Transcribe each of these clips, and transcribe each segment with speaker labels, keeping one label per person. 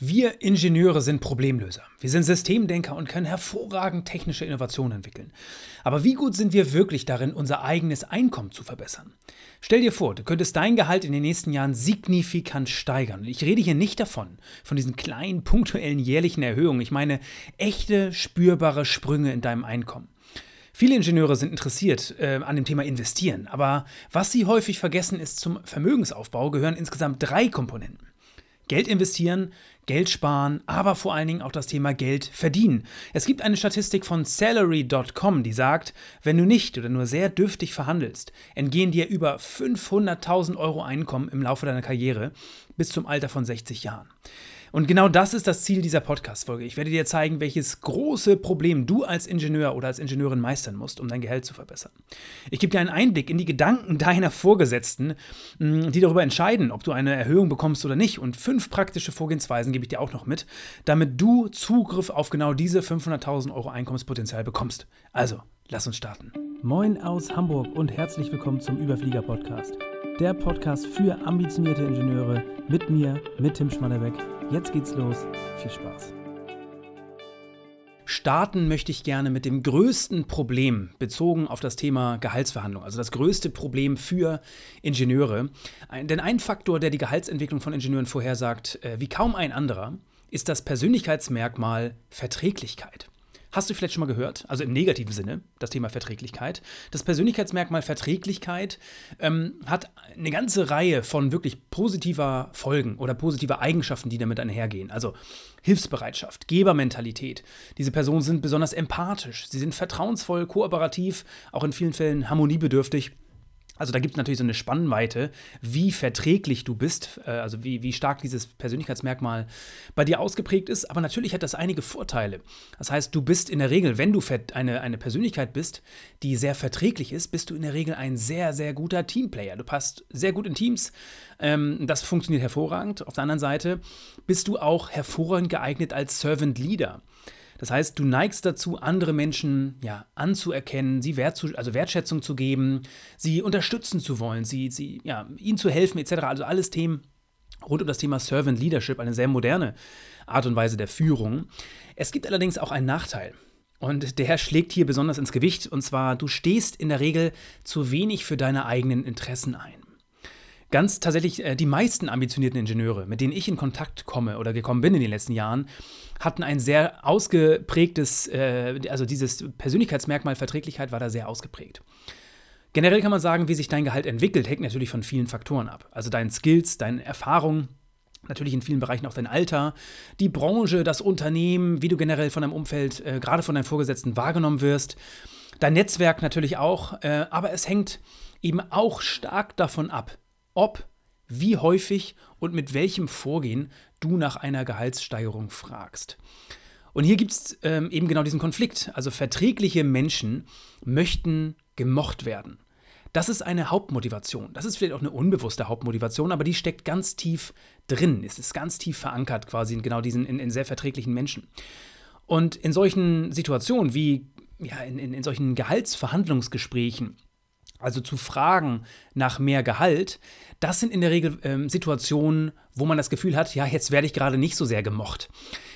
Speaker 1: Wir Ingenieure sind Problemlöser. Wir sind Systemdenker und können hervorragend technische Innovationen entwickeln. Aber wie gut sind wir wirklich darin, unser eigenes Einkommen zu verbessern? Stell dir vor, du könntest dein Gehalt in den nächsten Jahren signifikant steigern. Ich rede hier nicht davon, von diesen kleinen punktuellen jährlichen Erhöhungen. Ich meine echte, spürbare Sprünge in deinem Einkommen. Viele Ingenieure sind interessiert äh, an dem Thema Investieren, aber was sie häufig vergessen ist, zum Vermögensaufbau gehören insgesamt drei Komponenten. Geld investieren, Geld sparen, aber vor allen Dingen auch das Thema Geld verdienen. Es gibt eine Statistik von Salary.com, die sagt, wenn du nicht oder nur sehr dürftig verhandelst, entgehen dir über 500.000 Euro Einkommen im Laufe deiner Karriere bis zum Alter von 60 Jahren. Und genau das ist das Ziel dieser Podcast-Folge. Ich werde dir zeigen, welches große Problem du als Ingenieur oder als Ingenieurin meistern musst, um dein Gehalt zu verbessern. Ich gebe dir einen Einblick in die Gedanken deiner Vorgesetzten, mm, die darüber entscheiden, ob du eine Erhöhung bekommst oder nicht. Und fünf praktische Vorgehensweisen gebe ich dir auch noch mit, damit du Zugriff auf genau diese 500.000 Euro Einkommenspotenzial bekommst. Also, lass uns starten.
Speaker 2: Moin aus Hamburg und herzlich willkommen zum Überflieger-Podcast. Der Podcast für ambitionierte Ingenieure mit mir, mit Tim Schmannebeck Jetzt geht's los. Viel Spaß.
Speaker 1: Starten möchte ich gerne mit dem größten Problem bezogen auf das Thema Gehaltsverhandlung, also das größte Problem für Ingenieure. Ein, denn ein Faktor, der die Gehaltsentwicklung von Ingenieuren vorhersagt, äh, wie kaum ein anderer, ist das Persönlichkeitsmerkmal Verträglichkeit. Hast du vielleicht schon mal gehört, also im negativen Sinne, das Thema Verträglichkeit. Das Persönlichkeitsmerkmal Verträglichkeit ähm, hat eine ganze Reihe von wirklich positiver Folgen oder positiver Eigenschaften, die damit einhergehen. Also Hilfsbereitschaft, Gebermentalität. Diese Personen sind besonders empathisch, sie sind vertrauensvoll, kooperativ, auch in vielen Fällen harmoniebedürftig. Also da gibt es natürlich so eine Spannweite, wie verträglich du bist, äh, also wie, wie stark dieses Persönlichkeitsmerkmal bei dir ausgeprägt ist. Aber natürlich hat das einige Vorteile. Das heißt, du bist in der Regel, wenn du eine, eine Persönlichkeit bist, die sehr verträglich ist, bist du in der Regel ein sehr, sehr guter Teamplayer. Du passt sehr gut in Teams. Ähm, das funktioniert hervorragend. Auf der anderen Seite bist du auch hervorragend geeignet als Servant Leader. Das heißt, du neigst dazu, andere Menschen ja, anzuerkennen, sie Wert zu, also Wertschätzung zu geben, sie unterstützen zu wollen, sie, sie, ja, ihnen zu helfen, etc. Also alles Themen rund um das Thema Servant Leadership, eine sehr moderne Art und Weise der Führung. Es gibt allerdings auch einen Nachteil. Und der schlägt hier besonders ins Gewicht. Und zwar, du stehst in der Regel zu wenig für deine eigenen Interessen ein. Ganz tatsächlich, äh, die meisten ambitionierten Ingenieure, mit denen ich in Kontakt komme oder gekommen bin in den letzten Jahren, hatten ein sehr ausgeprägtes, äh, also dieses Persönlichkeitsmerkmal Verträglichkeit war da sehr ausgeprägt. Generell kann man sagen, wie sich dein Gehalt entwickelt, hängt natürlich von vielen Faktoren ab. Also deinen Skills, deine Erfahrungen, natürlich in vielen Bereichen auch dein Alter, die Branche, das Unternehmen, wie du generell von deinem Umfeld, äh, gerade von deinen Vorgesetzten wahrgenommen wirst. Dein Netzwerk natürlich auch, äh, aber es hängt eben auch stark davon ab, ob, wie häufig und mit welchem Vorgehen du nach einer Gehaltssteigerung fragst. Und hier gibt es ähm, eben genau diesen Konflikt. Also verträgliche Menschen möchten gemocht werden. Das ist eine Hauptmotivation. Das ist vielleicht auch eine unbewusste Hauptmotivation, aber die steckt ganz tief drin. Es ist ganz tief verankert quasi in genau diesen, in, in sehr verträglichen Menschen. Und in solchen Situationen wie ja, in, in, in solchen Gehaltsverhandlungsgesprächen also zu fragen nach mehr Gehalt, das sind in der Regel ähm, Situationen, wo man das Gefühl hat, ja, jetzt werde ich gerade nicht so sehr gemocht.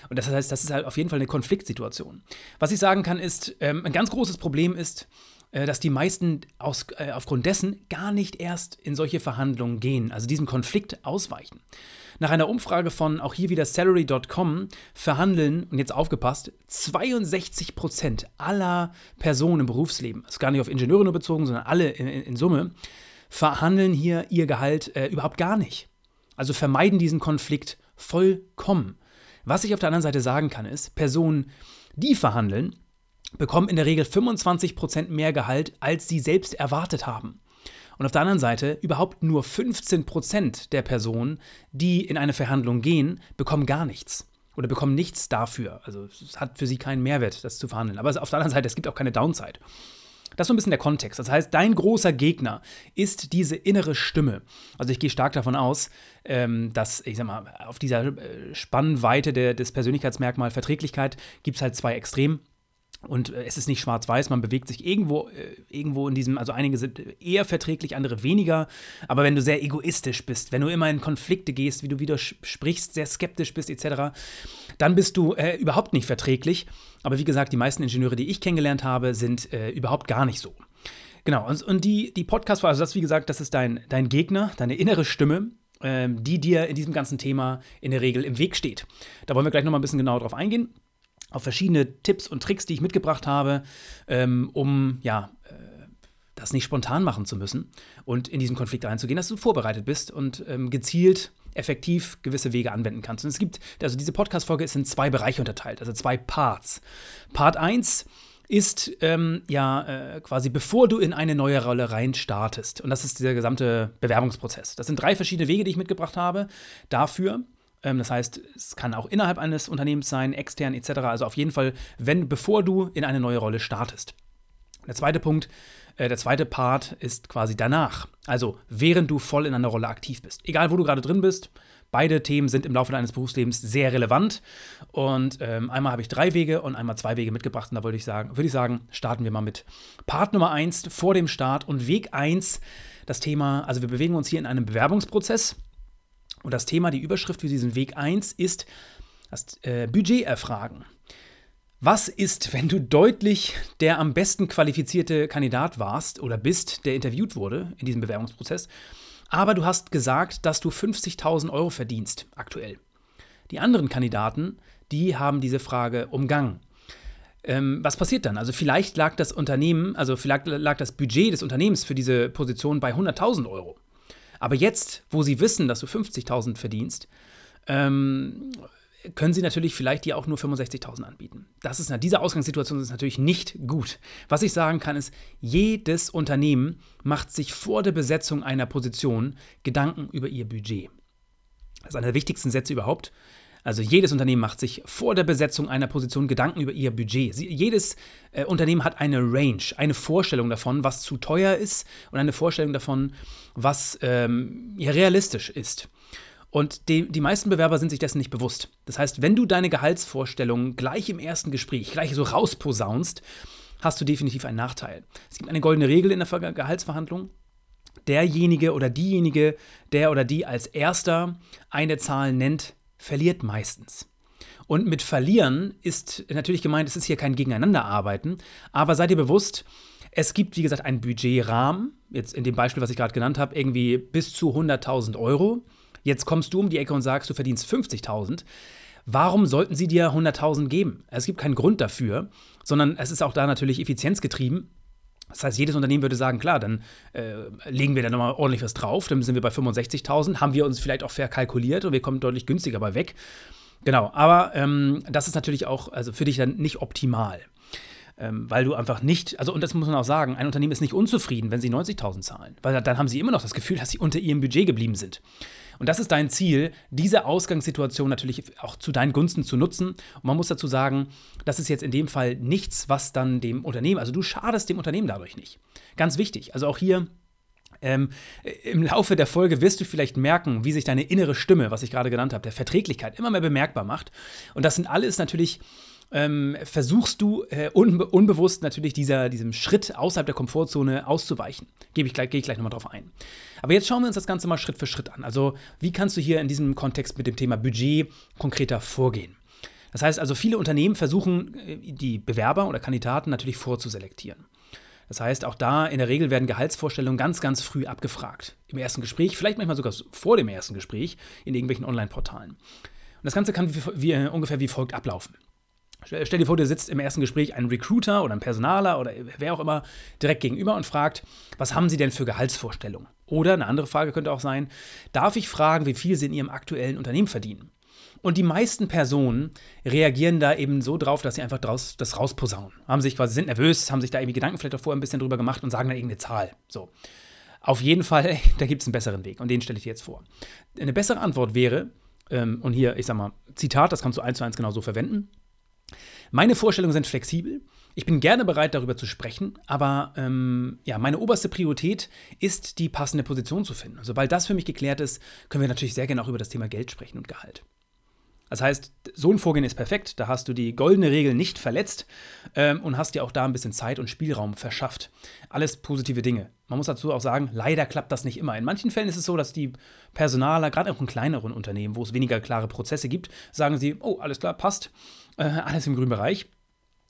Speaker 1: Und das heißt, das ist halt auf jeden Fall eine Konfliktsituation. Was ich sagen kann, ist, ähm, ein ganz großes Problem ist, äh, dass die meisten aus, äh, aufgrund dessen gar nicht erst in solche Verhandlungen gehen, also diesem Konflikt ausweichen. Nach einer Umfrage von auch hier wieder Salary.com verhandeln, und jetzt aufgepasst, 62 Prozent aller Personen im Berufsleben, das ist gar nicht auf Ingenieure nur bezogen, sondern alle in, in, Summe, verhandeln hier ihr Gehalt äh, überhaupt gar nicht. Also vermeiden diesen Konflikt vollkommen. Was ich auf der anderen Seite sagen kann, ist, Personen, die verhandeln, bekommen in der Regel 25% mehr Gehalt, als sie selbst erwartet haben. Und auf der anderen Seite, überhaupt nur 15% der Personen, die in eine Verhandlung gehen, bekommen gar nichts. Oder bekommen nichts dafür. Also es hat für sie keinen Mehrwert, das zu verhandeln. Aber auf der anderen Seite, es gibt auch keine Downside. Das ist so ein bisschen der Kontext. Das heißt, dein großer Gegner ist diese innere Stimme. Also ich gehe stark davon aus, ähm, dass, ich sag mal, auf dieser äh, Spannweite des Persönlichkeitsmerkmals Verträglichkeit gibt es halt zwei Extreme. Und äh, es ist nicht schwarz-weiß, man bewegt sich irgendwo, äh, irgendwo in diesem, also einige sind eher verträglich, andere weniger. Aber wenn du sehr egoistisch bist, wenn du immer in Konflikte gehst, wie du wieder sprichst, sehr skeptisch bist, etc., dann bist du äh, überhaupt nicht verträglich. Aber wie gesagt, die meisten Ingenieure, die ich kennengelernt habe, sind äh, überhaupt gar nicht so. Genau, und, und die, die Podcast-Folge, also das, wie gesagt, das ist dein, dein Gegner, deine innere Stimme, ähm, die dir in diesem ganzen Thema in der Regel im Weg steht. Da wollen wir gleich nochmal ein bisschen genauer drauf eingehen auf verschiedene Tipps und Tricks, die ich mitgebracht habe, ähm, um ja, äh, das nicht spontan machen zu müssen und in diesen Konflikt reinzugehen, dass du vorbereitet bist und ähm, gezielt effektiv gewisse Wege anwenden kannst. Und es gibt, also diese Podcast-Folge ist in zwei Bereiche unterteilt, also zwei Parts. Part 1 ist ähm, ja äh, quasi bevor du in eine neue Rolle rein startest. Und das ist der gesamte Bewerbungsprozess. Das sind drei verschiedene Wege, die ich mitgebracht habe dafür. Ähm, das heißt, es kann auch innerhalb eines Unternehmens sein, extern etc. Also auf jeden Fall, wenn, bevor du in eine neue Rolle startest. Der zweite Punkt, äh, der zweite Part ist quasi danach. Also während du voll in einer Rolle aktiv bist. Egal, wo du gerade drin bist, beide Themen sind im Laufe deines Berufslebens sehr relevant. Und ähm, einmal habe ich drei Wege und einmal zwei Wege mitgebracht. Und da würde ich sagen, würde ich sagen, starten wir mal mit Part Nummer eins vor dem Start und Weg eins. Das Thema, also wir bewegen uns hier in einem Bewerbungsprozess. Und das Thema, die Überschrift für diesen Weg 1 ist das äh, Budget erfragen. Was ist, wenn du deutlich der am besten qualifizierte Kandidat warst oder bist, der interviewt wurde in diesem Bewerbungsprozess, aber du hast gesagt, dass du 50.000 Euro verdienst aktuell? Die anderen Kandidaten, die haben diese Frage umgangen. Ähm, was passiert dann? Also vielleicht lag das Unternehmen, also vielleicht lag das Budget des Unternehmens für diese Position bei 100.000 Euro. Aber jetzt, wo sie wissen, dass du 50.000 verdienst, ähm, können sie natürlich vielleicht dir auch nur 65.000 anbieten. Das ist, diese Ausgangssituation ist natürlich nicht gut. Was ich sagen kann, ist, jedes Unternehmen macht sich vor der Besetzung einer Position Gedanken über ihr Budget. Das ist einer der wichtigsten Sätze überhaupt. Also jedes Unternehmen macht sich vor der Besetzung einer Position Gedanken über ihr Budget. Sie, jedes äh, Unternehmen hat eine Range, eine Vorstellung davon, was zu teuer ist und eine Vorstellung davon, was ähm, ja, realistisch ist. Und die, die meisten Bewerber sind sich dessen nicht bewusst. Das heißt, wenn du deine Gehaltsvorstellungen gleich im ersten Gespräch, gleich so rausposaunst, hast du definitiv einen Nachteil. Es gibt eine goldene Regel in der Gehaltsverhandlung. Derjenige oder diejenige, der oder die als erster eine Zahl nennt, verliert meistens. Und mit verlieren ist natürlich gemeint, es ist hier kein Gegeneinanderarbeiten, aber seid ihr bewusst, es gibt, wie gesagt, einen Budgetrahmen, jetzt in dem Beispiel, was ich gerade genannt habe, irgendwie bis zu 100.000 Euro. Jetzt kommst du um die Ecke und sagst, du verdienst 50.000. Warum sollten sie dir 100.000 geben? Es gibt keinen Grund dafür, sondern es ist auch da natürlich effizienzgetrieben. Das heißt, jedes Unternehmen würde sagen, klar, dann äh, legen wir da nochmal ordentlich was drauf, dann sind wir bei 65.000, haben wir uns vielleicht auch verkalkuliert und wir kommen deutlich günstiger bei weg. Genau, aber ähm, das ist natürlich auch also für dich dann nicht optimal. Ähm, weil du einfach nicht, also und das muss man auch sagen, ein Unternehmen ist nicht unzufrieden, wenn sie 90.000 zahlen, weil dann haben sie immer noch das Gefühl, dass sie unter ihrem Budget geblieben sind. Und das ist dein Ziel, diese Ausgangssituation natürlich auch zu deinen Gunsten zu nutzen. Und man muss dazu sagen, das ist jetzt in dem Fall nichts, was dann dem Unternehmen, also du schadest dem Unternehmen dadurch nicht. Ganz wichtig. Also auch hier ähm, Im Laufe der Folge wirst du vielleicht merken, wie sich deine innere Stimme, was ich gerade genannt habe, der Verträglichkeit immer mehr bemerkbar macht. Und das sind alles natürlich ähm, versuchst du äh, unbe unbewusst natürlich dieser, diesem Schritt außerhalb der Komfortzone auszuweichen. Gebe ich gleich, gehe ich gleich nochmal drauf ein. Aber jetzt schauen wir uns das Ganze mal Schritt für Schritt an. Also, wie kannst du hier in diesem Kontext mit dem Thema Budget konkreter vorgehen? Das heißt also, viele Unternehmen versuchen, äh, die Bewerber oder Kandidaten natürlich vorzuselektieren. Das heißt, auch da in der Regel werden Gehaltsvorstellungen ganz, ganz früh abgefragt. Im ersten Gespräch, vielleicht manchmal sogar vor dem ersten Gespräch in irgendwelchen Online-Portalen. Und das Ganze kann wie, wie, ungefähr wie folgt ablaufen. Stell dir vor, dir sitzt im ersten Gespräch ein Recruiter oder ein Personaler oder wer auch immer direkt gegenüber und fragt, was haben Sie denn für Gehaltsvorstellungen? Oder eine andere Frage könnte auch sein, darf ich fragen, wie viel Sie in Ihrem aktuellen Unternehmen verdienen? Und die meisten Personen reagieren da eben so drauf, dass sie einfach draus, das rausposaunen. Haben sich quasi, sind nervös, haben sich da irgendwie Gedanken vielleicht auch vorher ein bisschen drüber gemacht und sagen dann irgendeine Zahl. So. Auf jeden Fall, da gibt es einen besseren Weg und den stelle ich dir jetzt vor. Eine bessere Antwort wäre, ähm, und hier, ich sag mal, Zitat, das kannst du eins zu eins genauso verwenden. Meine Vorstellungen sind flexibel. Ich bin gerne bereit, darüber zu sprechen, aber ähm, ja, meine oberste Priorität ist, die passende Position zu finden. Sobald das für mich geklärt ist, können wir natürlich sehr gerne auch über das Thema Geld sprechen und Gehalt. Das heißt, so ein Vorgehen ist perfekt. Da hast du die goldene Regel nicht verletzt ähm, und hast dir auch da ein bisschen Zeit und Spielraum verschafft. Alles positive Dinge. Man muss dazu auch sagen, leider klappt das nicht immer. In manchen Fällen ist es so, dass die Personaler, gerade auch in kleineren Unternehmen, wo es weniger klare Prozesse gibt, sagen sie, oh, alles klar, passt, äh, alles im grünen Bereich.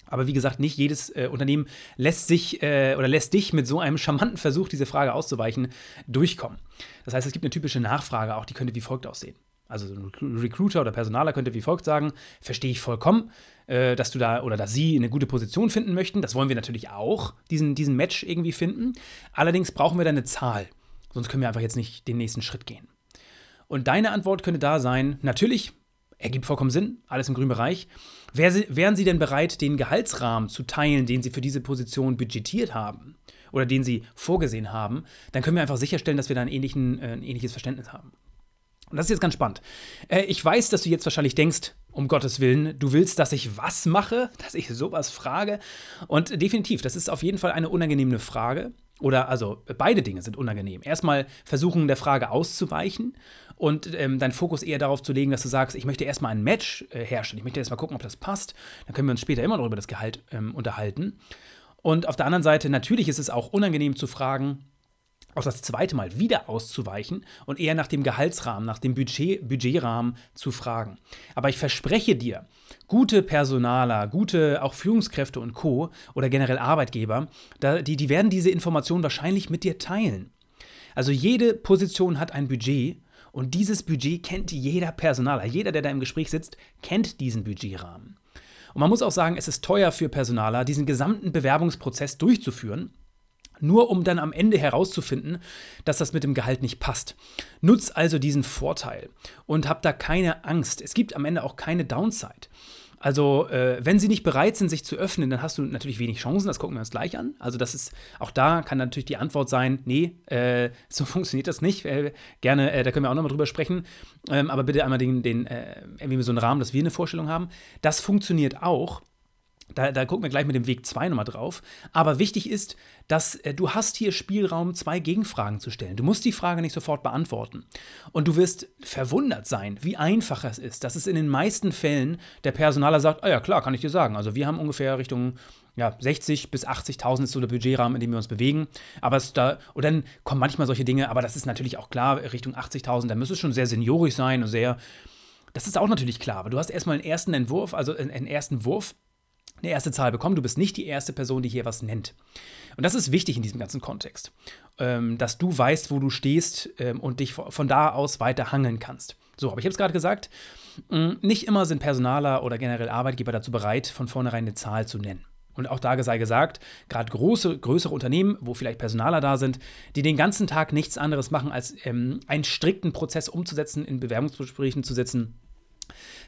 Speaker 1: Aber wie gesagt, nicht jedes äh, Unternehmen lässt sich äh, oder lässt dich mit so einem charmanten Versuch, diese Frage auszuweichen, durchkommen. Das heißt, es gibt eine typische Nachfrage auch, die könnte wie folgt aussehen. Also ein Recruiter oder Personaler könnte wie folgt sagen: Verstehe ich vollkommen, äh, dass du da oder dass sie eine gute Position finden möchten. Das wollen wir natürlich auch, diesen, diesen Match irgendwie finden. Allerdings brauchen wir da eine Zahl. Sonst können wir einfach jetzt nicht den nächsten Schritt gehen. Und deine Antwort könnte da sein: Natürlich, ergibt vollkommen Sinn, alles im grünen Bereich. wären Sie denn bereit, den Gehaltsrahmen zu teilen, den Sie für diese Position budgetiert haben oder den Sie vorgesehen haben? Dann können wir einfach sicherstellen, dass wir da ein, äh, ein ähnliches Verständnis haben. Und das ist jetzt ganz spannend. Äh, ich weiß, dass du jetzt wahrscheinlich denkst, um Gottes Willen, du willst, dass ich was mache, dass ich sowas frage. Und definitiv, das ist auf jeden Fall eine unangenehme Frage. Oder also beide Dinge sind unangenehm. Erstmal versuchen, der Frage auszuweichen und ähm, deinen Fokus eher darauf zu legen, dass du sagst, ich möchte erstmal ein Match äh, herstellen. Ich möchte erstmal gucken, ob das passt. Dann können wir uns später immer noch über das Gehalt ähm, unterhalten. Und auf der anderen Seite, natürlich ist es auch unangenehm zu fragen, auch das zweite Mal wieder auszuweichen und eher nach dem Gehaltsrahmen, nach dem Budget, Budgetrahmen zu fragen. Aber ich verspreche dir, gute Personaler, gute auch Führungskräfte und Co. oder generell Arbeitgeber, die, die werden diese Informationen wahrscheinlich mit dir teilen. Also jede Position hat ein Budget und dieses Budget kennt jeder Personaler. Jeder, der da im Gespräch sitzt, kennt diesen Budgetrahmen. Und man muss auch sagen, es ist teuer für Personaler, diesen gesamten Bewerbungsprozess durchzuführen nur um dann am Ende herauszufinden, dass das mit dem Gehalt nicht passt. Nutz also diesen Vorteil und hab da keine Angst. Es gibt am Ende auch keine Downside. Also, äh, wenn sie nicht bereit sind, sich zu öffnen, dann hast du natürlich wenig Chancen. Das gucken wir uns gleich an. Also, das ist auch da kann natürlich die Antwort sein: Nee, äh, so funktioniert das nicht. Äh, gerne, äh, da können wir auch nochmal drüber sprechen. Ähm, aber bitte einmal den, den äh, irgendwie so einen Rahmen, dass wir eine Vorstellung haben. Das funktioniert auch. Da, da, gucken wir gleich mit dem Weg 2 nochmal drauf. Aber wichtig ist, dass äh, du hast hier Spielraum, zwei Gegenfragen zu stellen. Du musst die Frage nicht sofort beantworten. Und du wirst verwundert sein, wie einfach es ist, dass es in den meisten Fällen der Personaler sagt, ah ja klar, kann ich dir sagen. Also wir haben ungefähr Richtung ja, 60 bis 80.000 ist so der Budgetrahmen, in dem wir uns bewegen. Aber es da, und dann kommen manchmal solche Dinge, aber das ist natürlich auch klar, Richtung 80.000, da müsste es schon sehr seniorisch sein und sehr, das ist auch natürlich klar. Aber du hast erstmal einen ersten Entwurf, also einen ersten Wurf eine erste Zahl bekommen. Du bist nicht die erste Person, die hier was nennt. Und das ist wichtig in diesem ganzen Kontext, ähm, dass du weißt, wo du stehst ähm, und dich von da aus weiter hangeln kannst. So, aber ich habe es gerade gesagt, mh, nicht immer sind Personaler oder generell Arbeitgeber dazu bereit, von vornherein eine Zahl zu nennen. Und auch da sei gesagt, gerade große, größere Unternehmen, wo vielleicht Personaler da sind, die den ganzen Tag nichts anderes machen, als ähm, einen strikten Prozess umzusetzen, in Bewerbungsgesprächen zu setzen,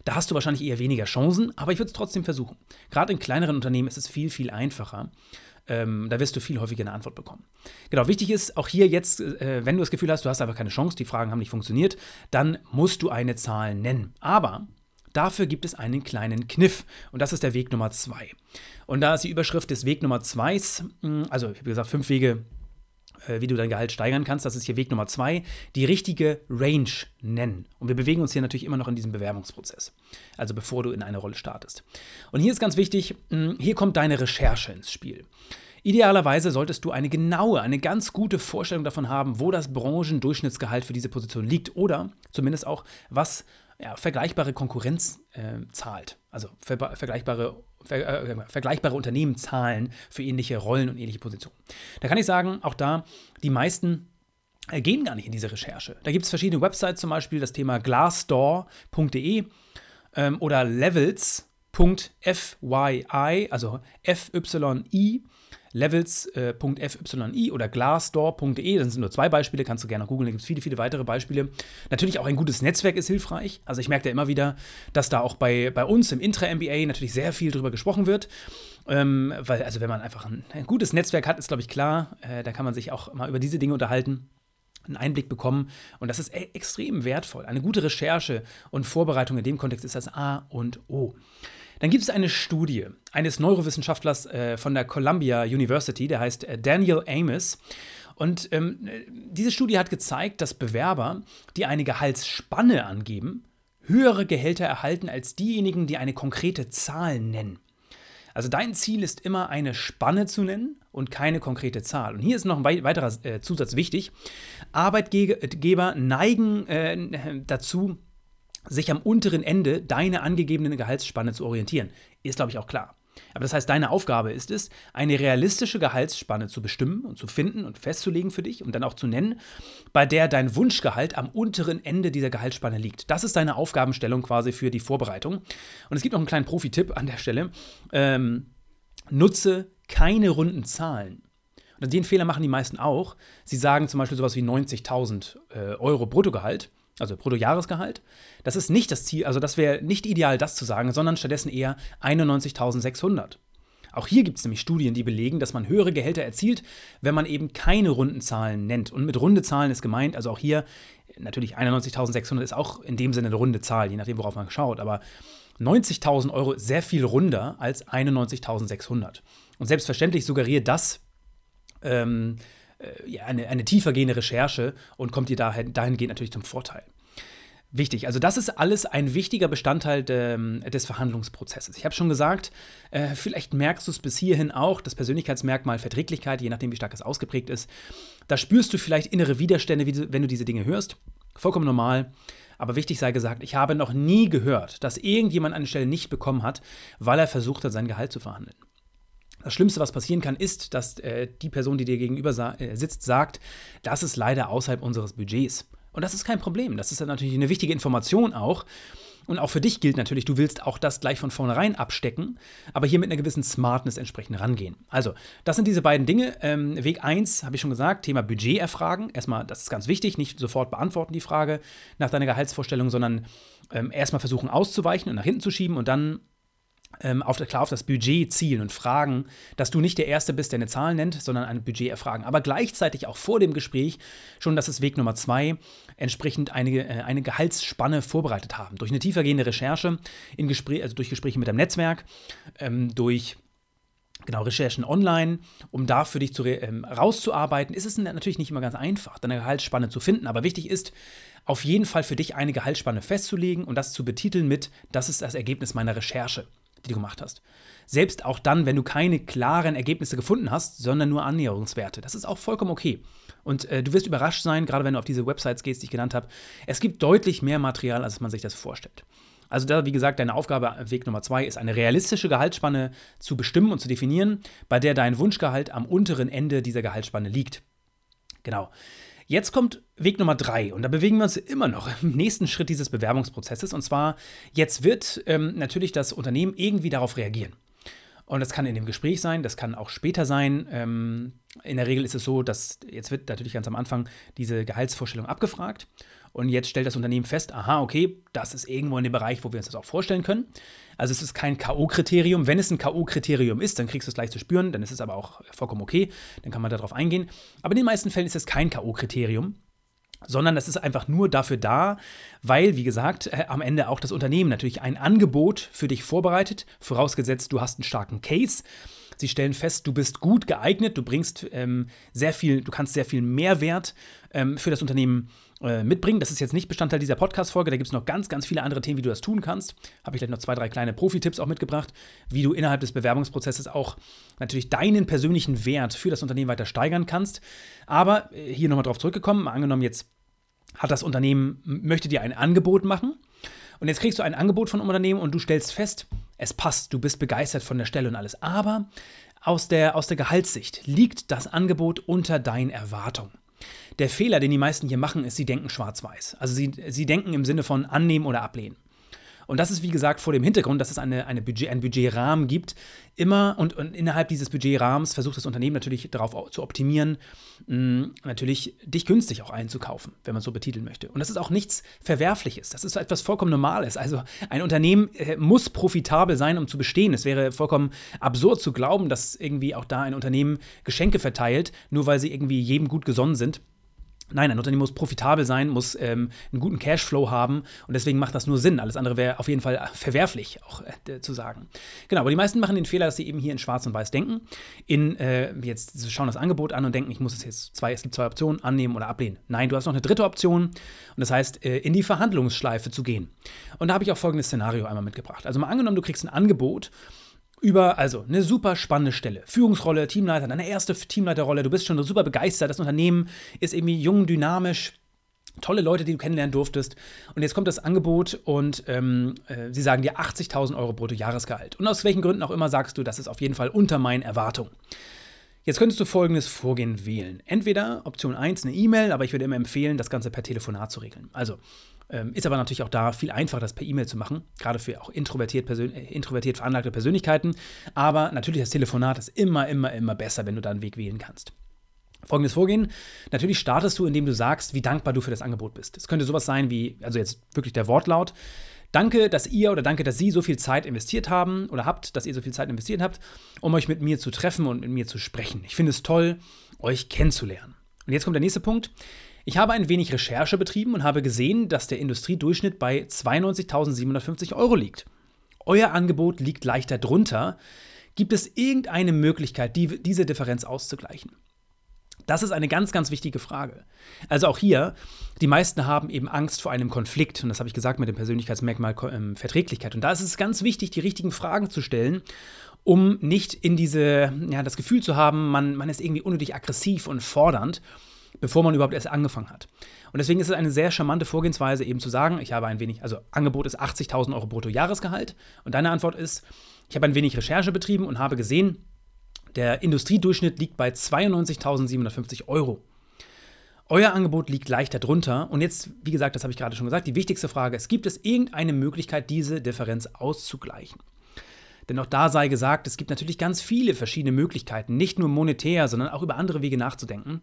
Speaker 1: da hast du wahrscheinlich eher weniger Chancen, aber ich würde es trotzdem versuchen. Gerade in kleineren Unternehmen ist es viel, viel einfacher. Ähm, da wirst du viel häufiger eine Antwort bekommen. Genau, wichtig ist auch hier jetzt, äh, wenn du das Gefühl hast, du hast einfach keine Chance, die Fragen haben nicht funktioniert, dann musst du eine Zahl nennen. Aber dafür gibt es einen kleinen Kniff und das ist der Weg Nummer zwei. Und da ist die Überschrift des Weg Nummer zwei, hm, also ich habe gesagt, fünf Wege wie du dein Gehalt steigern kannst. Das ist hier Weg Nummer zwei, die richtige Range nennen. Und wir bewegen uns hier natürlich immer noch in diesem Bewerbungsprozess, also bevor du in eine Rolle startest. Und hier ist ganz wichtig, hm, hier kommt deine Recherche ins Spiel. Idealerweise solltest du eine genaue, eine ganz gute Vorstellung davon haben, wo das Branchendurchschnittsgehalt für diese Position liegt oder zumindest auch, was ja, vergleichbare Konkurrenz äh, zahlt. Also ver vergleichbare ver äh, vergleichbare Unternehmen zahlen für ähnliche Rollen und ähnliche Positionen. Da kann ich sagen, auch da, die meisten äh, gehen gar nicht in diese Recherche. Da gibt es verschiedene Websites, zum Beispiel das Thema glassdoor.de ähm, oder levels.fyi, also FYI levels.fyi oder glassdoor.de. Das sind nur zwei Beispiele, kannst du gerne googeln. Da gibt es viele, viele weitere Beispiele. Natürlich auch ein gutes Netzwerk ist hilfreich. Also ich merke da immer wieder, dass da auch bei, bei uns im Intra-MBA natürlich sehr viel drüber gesprochen wird. Ähm, weil, also wenn man einfach ein, ein gutes Netzwerk hat, ist, glaube ich, klar, äh, da kann man sich auch mal über diese Dinge unterhalten einen Einblick bekommen. Und das ist e-, extrem wertvoll. Eine gute Recherche und Vorbereitung in dem Kontext ist das A und O. Dann gibt es eine Studie eines Neurowissenschaftlers äh, von der Columbia University, der heißt äh, Daniel Amos. Und ähm, diese Studie hat gezeigt, dass Bewerber, die eine Gehaltsspanne angeben, höhere Gehälter erhalten als diejenigen, die eine konkrete Zahl nennen. Also dein Ziel ist immer eine Spanne zu nennen und keine konkrete Zahl. Und hier ist noch ein weiterer äh, Zusatz wichtig. Arbeitgeber neigen äh, dazu, sich am unteren Ende deiner angegebenen Gehaltsspanne zu orientieren. Ist, glaube ich, auch klar. Aber das heißt, deine Aufgabe ist es, eine realistische Gehaltsspanne zu bestimmen und zu finden und festzulegen für dich und dann auch zu nennen, bei der dein Wunschgehalt am unteren Ende dieser Gehaltsspanne liegt. Das ist deine Aufgabenstellung quasi für die Vorbereitung. Und es gibt noch einen kleinen Profi-Tipp an der Stelle. Ähm, nutze keine runden Zahlen. Und den Fehler machen die meisten auch. Sie sagen zum Beispiel sowas wie 90.000 äh, Euro Bruttogehalt also Bruttojahresgehalt. Das ist nicht das Ziel, also das wäre nicht ideal, das zu sagen, sondern stattdessen eher 91.600. Auch hier gibt es nämlich Studien, die belegen, dass man höhere Gehälter erzielt, wenn man eben keine runden Zahlen nennt. Und mit runde Zahlen ist gemeint, also auch hier, natürlich 91.600 ist auch in dem Sinne eine runde Zahl, je nachdem, worauf man schaut, aber 90.000 Euro sehr viel runder als 91.600. Und selbstverständlich suggeriert das ähm, äh, eine, eine tiefergehende Recherche und kommt dir dahin, dahingehend natürlich zum Vorteil. Wichtig, also das ist alles ein wichtiger Bestandteil de, des Verhandlungsprozesses. Ich habe schon gesagt, äh, vielleicht merkst du es bis hierhin auch, das Persönlichkeitsmerkmal Verträglichkeit, je nachdem wie stark es ausgeprägt ist. Da spürst du vielleicht innere Widerstände, wenn du diese Dinge hörst. Vollkommen normal. Aber wichtig sei gesagt, ich habe noch nie gehört, dass irgendjemand eine Stelle nicht bekommen hat, weil er versucht hat, sein Gehalt zu verhandeln. Das Schlimmste, was passieren kann, ist, dass äh, die Person, die dir gegenüber sa äh, sitzt, sagt, das ist leider außerhalb unseres Budgets. Und das ist kein Problem. Das ist dann natürlich eine wichtige Information auch. Und auch für dich gilt natürlich, du willst auch das gleich von vornherein abstecken, aber hier mit einer gewissen Smartness entsprechend rangehen. Also, das sind diese beiden Dinge. Ähm, Weg 1, habe ich schon gesagt, Thema Budget erfragen. Erstmal, das ist ganz wichtig, nicht sofort beantworten die Frage nach deiner Gehaltsvorstellung, sondern ähm, erstmal versuchen auszuweichen und nach hinten zu schieben und dann auf, klar auf das Budget zielen und fragen, dass du nicht der Erste bist, der eine Zahl nennt, sondern ein Budget erfragen. Aber gleichzeitig auch vor dem Gespräch schon, das ist Weg Nummer zwei, entsprechend eine, äh, eine Gehaltsspanne vorbereitet haben. Durch eine tiefergehende Recherche, in Gespräch, also durch Gespräche mit dem Netzwerk, ähm, durch genau, Recherchen online, um da für dich zu, ähm, rauszuarbeiten, ist es natürlich nicht immer ganz einfach, deine Gehaltsspanne zu finden. Aber wichtig ist, auf jeden Fall für dich eine Gehaltsspanne festzulegen und das zu betiteln mit, das ist das Ergebnis meiner Recherche die du gemacht hast. Selbst auch dann, wenn du keine klaren Ergebnisse gefunden hast, sondern nur Annäherungswerte. Das ist auch vollkommen okay. Und äh, du wirst überrascht sein, gerade wenn du auf diese Websites gehst, die ich genannt habe. Es gibt deutlich mehr Material, als man sich das vorstellt. Also da, wie gesagt, deine Aufgabe, Weg Nummer zwei, ist eine realistische Gehaltsspanne zu bestimmen und zu definieren, bei der dein Wunschgehalt am unteren Ende dieser Gehaltsspanne liegt. Genau. Jetzt kommt Weg Nummer drei und da bewegen wir uns immer noch im nächsten Schritt dieses Bewerbungsprozesses. Und zwar, jetzt wird ähm, natürlich das Unternehmen irgendwie darauf reagieren. Und das kann in dem Gespräch sein, das kann auch später sein. Ähm, in der Regel ist es so, dass jetzt wird natürlich ganz am Anfang diese Gehaltsvorstellung abgefragt. Und jetzt stellt das Unternehmen fest, aha, okay, das ist irgendwo in dem Bereich, wo wir uns das auch vorstellen können. Also es ist kein K.O.-Kriterium. Wenn es ein K.O.-Kriterium ist, dann kriegst du es gleich zu spüren, dann ist es aber auch vollkommen okay, dann kann man darauf eingehen. Aber in den meisten Fällen ist es kein K.O.-Kriterium sondern das ist einfach nur dafür da, weil, wie gesagt, äh, am Ende auch das Unternehmen natürlich ein Angebot für dich vorbereitet, vorausgesetzt, du hast einen starken Case. Sie stellen fest, du bist gut geeignet, du bringst ähm, sehr viel, du kannst sehr viel Mehrwert ähm, für das Unternehmen mitbringen. Das ist jetzt nicht Bestandteil dieser Podcast-Folge, da gibt es noch ganz, ganz viele andere Themen, wie du das tun kannst. Habe ich gleich noch zwei, drei kleine Profi-Tipps auch mitgebracht, wie du innerhalb des Bewerbungsprozesses auch natürlich deinen persönlichen Wert für das Unternehmen weiter steigern kannst. Aber äh, hier nochmal drauf zurückgekommen, angenommen jetzt hat das Unternehmen, möchte dir ein Angebot machen. Und jetzt kriegst du ein Angebot von einem Unternehmen und du stellst fest, es passt, du bist begeistert von der Stelle und alles. Aber aus der, aus der Gehaltssicht liegt das Angebot unter deinen Erwartungen. Der Fehler, den die meisten hier machen, ist, sie denken schwarz-weiß. Also sie, sie denken im Sinne von annehmen oder ablehnen. Und das ist, wie gesagt, vor dem Hintergrund, dass es eine, eine Budget, einen Budgetrahmen gibt. Immer und, und innerhalb dieses Budgetrahmens versucht das Unternehmen natürlich darauf zu optimieren, mh, mm, natürlich dich günstig auch einzukaufen, wenn man so betiteln möchte. Und das ist auch nichts Verwerfliches. Das ist etwas vollkommen Normales. Also ein Unternehmen äh, muss profitabel sein, um zu bestehen. Es wäre vollkommen absurd zu glauben, dass irgendwie auch da ein Unternehmen Geschenke verteilt, nur weil sie irgendwie jedem gut gesonnen sind. Nein, ein Unternehmen muss profitabel sein, muss ähm, einen guten Cashflow haben und deswegen macht das nur Sinn. Alles andere wäre auf jeden Fall verwerflich, auch äh, zu sagen. Genau, aber die meisten machen den Fehler, dass sie eben hier in Schwarz und Weiß denken. In äh, jetzt sie schauen das Angebot an und denken, ich muss es jetzt zwei, es gibt zwei Optionen, annehmen oder ablehnen. Nein, du hast noch eine dritte Option und das heißt, äh, in die Verhandlungsschleife zu gehen. Und da habe ich auch folgendes Szenario einmal mitgebracht. Also mal angenommen, du kriegst ein Angebot über, also eine super spannende Stelle. Führungsrolle, Teamleiter, deine erste Teamleiterrolle, du bist schon super begeistert, das Unternehmen ist irgendwie jung, dynamisch, tolle Leute, die du kennenlernen durftest. Und jetzt kommt das Angebot und ähm, äh, sie sagen dir 80.000 Euro brutto Jahresgehalt. Und aus welchen Gründen auch immer sagst du, das ist auf jeden Fall unter meinen Erwartungen. Jetzt könntest du folgendes Vorgehen wählen. Entweder Option 1 eine E-Mail, aber ich würde immer empfehlen, das Ganze per Telefonat zu regeln. Also ähm, ist aber natürlich auch da viel einfacher, das per E-Mail zu machen, gerade für auch introvertiert, äh, introvertiert veranlagte Persönlichkeiten. Aber natürlich das Telefonat ist immer, immer, immer besser, wenn du da einen Weg wählen kannst. Folgendes Vorgehen. Natürlich startest du, indem du sagst, wie dankbar du für das Angebot bist. Es könnte sowas sein wie, also jetzt wirklich der Wortlaut. Danke, dass ihr oder danke, dass Sie so viel Zeit investiert haben oder habt, dass ihr so viel Zeit investiert habt, um euch mit mir zu treffen und mit mir zu sprechen. Ich finde es toll, euch kennenzulernen. Und jetzt kommt der nächste Punkt. Ich habe ein wenig Recherche betrieben und habe gesehen, dass der Industriedurchschnitt bei 92.750 Euro liegt. Euer Angebot liegt leichter drunter. Gibt es irgendeine Möglichkeit, die, diese Differenz auszugleichen? Das ist eine ganz, ganz wichtige Frage. Also auch hier, die meisten haben eben Angst vor einem Konflikt. Und das habe ich gesagt mit dem Persönlichkeitsmerkmal ähm, Verträglichkeit. Und da ist es ganz wichtig, die richtigen Fragen zu stellen, um nicht in diese, ja, das Gefühl zu haben, man, man ist irgendwie unnötig aggressiv und fordernd bevor man überhaupt erst angefangen hat. Und deswegen ist es eine sehr charmante Vorgehensweise, eben zu sagen, ich habe ein wenig, also Angebot ist 80.000 Euro brutto Jahresgehalt. Und deine Antwort ist, ich habe ein wenig Recherche betrieben und habe gesehen, der Industriedurchschnitt liegt bei 92.750 Euro. Euer Angebot liegt leicht darunter. Und jetzt, wie gesagt, das habe ich gerade schon gesagt, die wichtigste Frage ist, gibt es irgendeine Möglichkeit, diese Differenz auszugleichen? Denn auch da sei gesagt, es gibt natürlich ganz viele verschiedene Möglichkeiten, nicht nur monetär, sondern auch über andere Wege nachzudenken.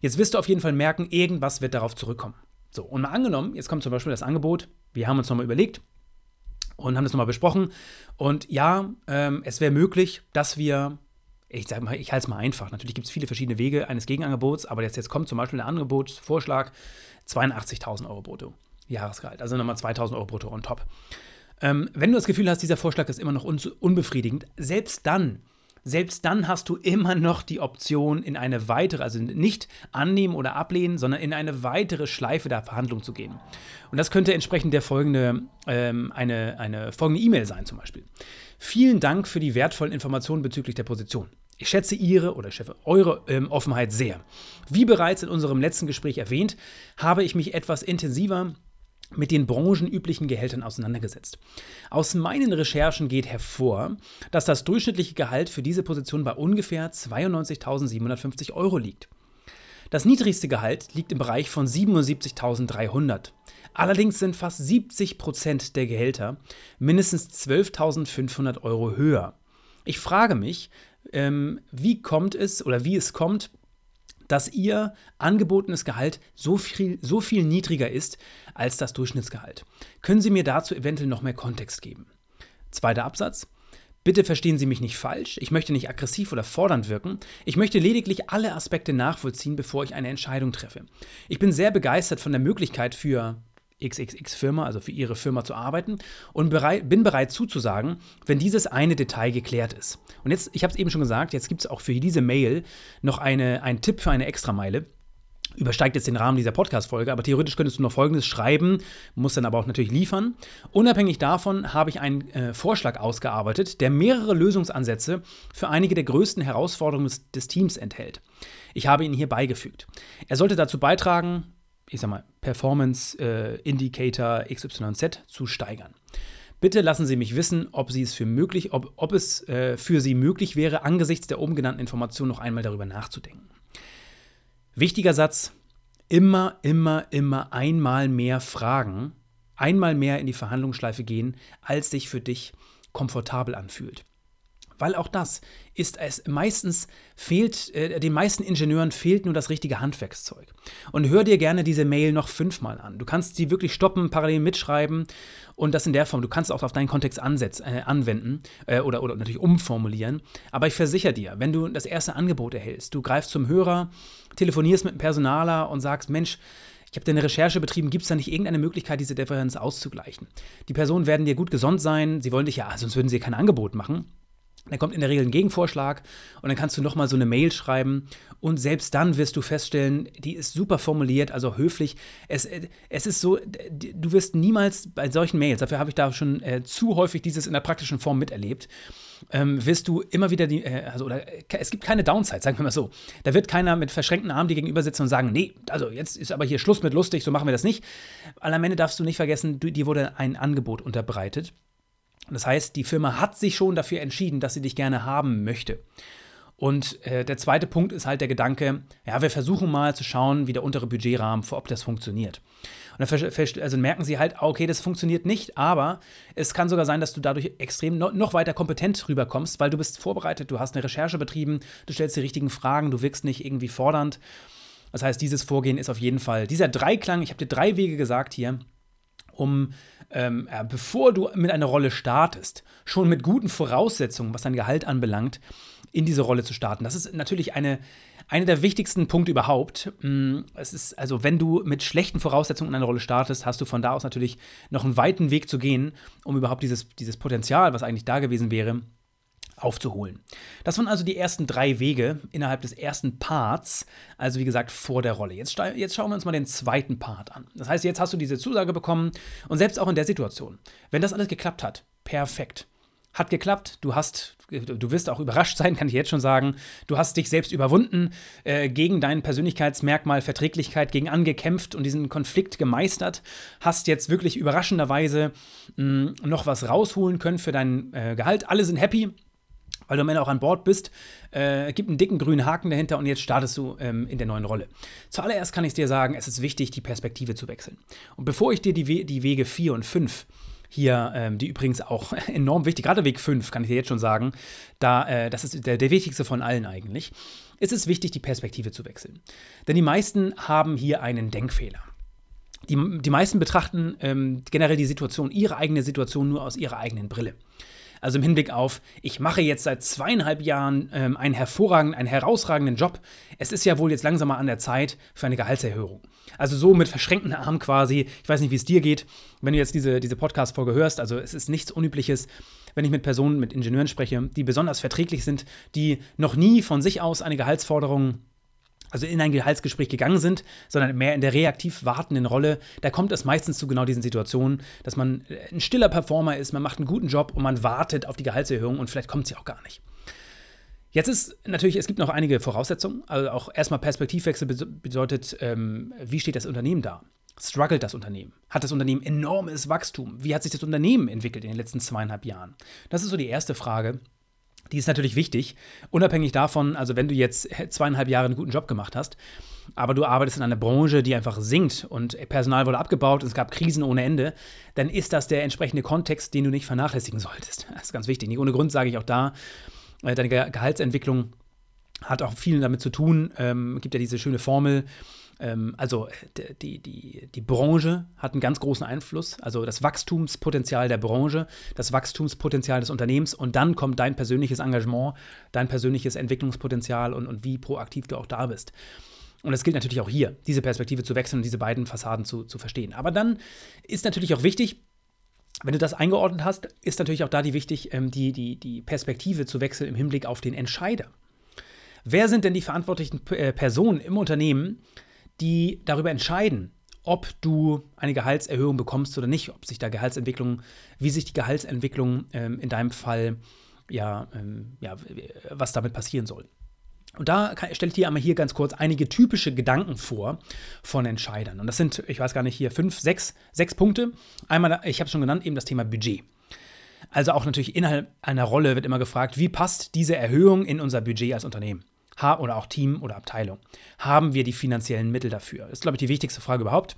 Speaker 1: Jetzt wirst du auf jeden Fall merken, irgendwas wird darauf zurückkommen. So, und mal angenommen, jetzt kommt zum Beispiel das Angebot, wir haben uns nochmal überlegt und haben das nochmal besprochen. Und ja, ähm, es wäre möglich, dass wir, ich sage mal, ich halte es mal einfach. Natürlich gibt es viele verschiedene Wege eines Gegenangebots, aber jetzt, jetzt kommt zum Beispiel der Angebotsvorschlag 82.000 Euro brutto Jahresgehalt, also nochmal 2.000 Euro brutto on top. Ähm, wenn du das Gefühl hast, dieser Vorschlag ist immer noch un unbefriedigend, selbst dann selbst dann hast du immer noch die Option, in eine weitere, also nicht annehmen oder ablehnen, sondern in eine weitere Schleife der Verhandlung zu gehen. Und das könnte entsprechend der folgende, ähm, eine, eine folgende E-Mail sein zum Beispiel. Vielen Dank für die wertvollen Informationen bezüglich der Position. Ich schätze Ihre oder Chef, eure ähm, Offenheit sehr. Wie bereits in unserem letzten Gespräch erwähnt, habe ich mich etwas intensiver mit den branchenüblichen Gehältern auseinandergesetzt. Aus meinen Recherchen geht hervor, dass das durchschnittliche Gehalt für diese Position bei ungefähr 92.750 Euro liegt. Das niedrigste Gehalt liegt im Bereich von 77.300. Allerdings sind fast 70 Prozent der Gehälter mindestens 12.500 Euro höher. Ich frage mich, ähm, wie kommt es oder wie es kommt, dass ihr angebotenes Gehalt so viel, so viel niedriger ist als das Durchschnittsgehalt. Können Sie mir dazu eventuell noch mehr Kontext geben? Zweiter Absatz. Bitte verstehen Sie mich nicht falsch. Ich möchte nicht aggressiv oder fordernd wirken. Ich möchte lediglich alle Aspekte nachvollziehen, bevor ich eine Entscheidung treffe. Ich bin sehr begeistert von der Möglichkeit für XXX-Firma, also für Ihre Firma zu arbeiten und bereit, bin bereit zuzusagen, wenn dieses eine Detail geklärt ist. Und jetzt, ich habe es eben schon gesagt, jetzt gibt es auch für diese Mail noch eine, einen Tipp für eine Extrameile übersteigt jetzt den Rahmen dieser Podcast-Folge, aber theoretisch könntest du noch Folgendes schreiben, musst dann aber auch natürlich liefern. Unabhängig davon habe ich einen äh, Vorschlag ausgearbeitet, der mehrere Lösungsansätze für einige der größten Herausforderungen des, des Teams enthält. Ich habe ihn hier beigefügt. Er sollte dazu beitragen, ich sag mal, Performance äh, Indicator XYZ zu steigern. Bitte lassen Sie mich wissen, ob, Sie es, für möglich, ob, ob es äh, für Sie möglich wäre, angesichts der oben genannten Informationen noch einmal darüber nachzudenken. Wichtiger Satz, immer, immer, immer einmal mehr fragen, einmal mehr in die Verhandlungsschleife gehen, als sich für dich komfortabel anfühlt. Weil auch das ist es meistens fehlt, äh, den meisten Ingenieuren fehlt nur das richtige Handwerkszeug. Und hör dir gerne diese Mail noch fünfmal an. Du kannst sie wirklich stoppen, parallel mitschreiben und das in der Form. Du kannst es auch auf deinen Kontext ansetz, äh, anwenden äh, oder, oder natürlich umformulieren. Aber ich versichere dir, wenn du das erste Angebot erhältst, du greifst zum Hörer, telefonierst mit einem Personaler und sagst, Mensch, ich habe eine Recherche betrieben, gibt es da nicht irgendeine Möglichkeit, diese Differenz auszugleichen? Die Personen werden dir gut gesonnen sein, sie wollen dich ja, sonst würden sie kein Angebot machen. Dann kommt in der Regel ein Gegenvorschlag und dann kannst du nochmal so eine Mail schreiben und selbst dann wirst du feststellen, die ist super formuliert, also höflich. Es, es ist so, du wirst niemals bei solchen Mails, dafür habe ich da schon äh, zu häufig dieses in der praktischen Form miterlebt, ähm, wirst du immer wieder die, äh, also oder, äh, es gibt keine Downside, sagen wir mal so. Da wird keiner mit verschränkten Armen dir gegenüber sitzen und sagen, nee, also jetzt ist aber hier Schluss mit lustig, so machen wir das nicht. Weil am Ende darfst du nicht vergessen, du, dir wurde ein Angebot unterbreitet das heißt, die Firma hat sich schon dafür entschieden, dass sie dich gerne haben möchte. Und äh, der zweite Punkt ist halt der Gedanke, ja, wir versuchen mal zu schauen, wie der untere Budgetrahmen, ob das funktioniert. Und dann also merken sie halt, okay, das funktioniert nicht, aber es kann sogar sein, dass du dadurch extrem no noch weiter kompetent rüberkommst, weil du bist vorbereitet, du hast eine Recherche betrieben, du stellst die richtigen Fragen, du wirkst nicht irgendwie fordernd. Das heißt, dieses Vorgehen ist auf jeden Fall dieser Dreiklang, ich habe dir drei Wege gesagt hier, um ähm, bevor du mit einer Rolle startest, schon mit guten Voraussetzungen, was dein Gehalt anbelangt, in diese Rolle zu starten. Das ist natürlich eine, eine der wichtigsten Punkte überhaupt. Mm, es ist also, wenn du mit schlechten Voraussetzungen in eine Rolle startest, hast du von da aus natürlich noch einen weiten Weg zu gehen, um überhaupt dieses, dieses Potenzial, was eigentlich da gewesen wäre, aufzuholen. Das waren also die ersten drei Wege innerhalb des ersten Parts, also wie gesagt vor der Rolle. Jetzt, jetzt schauen wir uns mal den zweiten Part an. Das heißt, jetzt hast du diese Zusage bekommen und selbst auch in der Situation, wenn das alles geklappt hat, perfekt. Hat geklappt, du hast, du wirst auch überrascht sein, kann ich jetzt schon sagen. Du hast dich selbst überwunden, äh, gegen dein Persönlichkeitsmerkmal Verträglichkeit gegen angekämpft und diesen Konflikt gemeistert. Hast jetzt wirklich überraschenderweise mh, noch was rausholen können für dein äh, Gehalt. Alle sind happy, weil du am Ende auch an Bord bist. Äh, gibt einen dicken grünen Haken dahinter und jetzt startest du ähm, in der neuen Rolle. Zuallererst kann ich dir sagen, es ist wichtig, die Perspektive zu wechseln. Und bevor ich dir die, We die Wege 4 und 5 hier, ähm, die übrigens auch enorm wichtig, gerade Weg 5, kann ich dir jetzt schon sagen, da, äh, das ist der, der wichtigste von allen eigentlich, ist es wichtig, die Perspektive zu wechseln. Denn die meisten haben hier einen Denkfehler. Die, die meisten betrachten ähm, generell die Situation, ihre eigene Situation nur aus ihrer eigenen Brille. Also im Hinblick auf, ich mache jetzt seit zweieinhalb Jahren ähm, einen hervorragenden, einen herausragenden Job. Es ist ja wohl jetzt langsam mal an der Zeit für eine Gehaltserhöhung. Also so mit verschränkten Armen quasi. Ich weiß nicht, wie es dir geht, wenn du jetzt diese, diese Podcast-Folge hörst. Also es ist nichts Unübliches, wenn ich mit Personen, mit Ingenieuren spreche, die besonders verträglich sind, die noch nie von sich aus eine Gehaltsforderung also in ein Gehaltsgespräch gegangen sind, sondern mehr in der reaktiv wartenden Rolle, da kommt es meistens zu genau diesen Situationen, dass man ein stiller Performer ist, man macht einen guten Job und man wartet auf die Gehaltserhöhung und vielleicht kommt sie auch gar nicht. Jetzt ist natürlich, es gibt noch einige Voraussetzungen. Also auch erstmal Perspektivwechsel bedeutet, ähm, wie steht das Unternehmen da? Struggelt das Unternehmen? Hat das Unternehmen enormes Wachstum? Wie hat sich das Unternehmen entwickelt in den letzten zweieinhalb Jahren? Das ist so die erste Frage. Die ist natürlich wichtig, unabhängig davon, also wenn du jetzt zweieinhalb Jahre einen guten Job gemacht hast, aber du arbeitest in einer Branche, die einfach sinkt und Personal wurde abgebaut und es gab Krisen ohne Ende, dann ist das der entsprechende Kontext, den du nicht vernachlässigen solltest. Das ist ganz wichtig. Nicht ohne Grund sage ich auch da, äh, deine Gehaltsentwicklung hat auch viel damit zu tun. Ähm, gibt ja diese schöne Formel, ähm, also die, die, die Branche hat einen ganz großen Einfluss, also das Wachstumspotenzial der Branche, das Wachstumspotenzial des Unternehmens und dann kommt dein persönliches Engagement, dein persönliches Entwicklungspotenzial und, und wie proaktiv du auch da bist. Und es gilt natürlich auch hier, diese Perspektive zu wechseln und diese beiden Fassaden zu, zu verstehen. Aber dann ist natürlich auch wichtig, wenn du das eingeordnet hast, ist natürlich auch da die wichtig, ähm, die, die, die Perspektive zu wechseln im Hinblick auf den Entscheider. Wer sind denn die verantwortlichen äh, Personen im Unternehmen, die darüber entscheiden, ob du eine Gehaltserhöhung bekommst oder nicht, ob sich da Gehaltsentwicklung, wie sich die Gehaltsentwicklung ähm, in deinem Fall, ja, ähm, ja, was damit passieren soll. Und da stelle ich dir einmal hier ganz kurz einige typische Gedanken vor von Entscheidern. Und das sind, ich weiß gar nicht, hier fünf, sechs, sechs Punkte. Einmal, ich habe es schon genannt, eben das Thema Budget. Also auch natürlich innerhalb einer Rolle wird immer gefragt, wie passt diese Erhöhung in unser Budget als Unternehmen? Oder auch Team oder Abteilung. Haben wir die finanziellen Mittel dafür? Das ist, glaube ich, die wichtigste Frage überhaupt.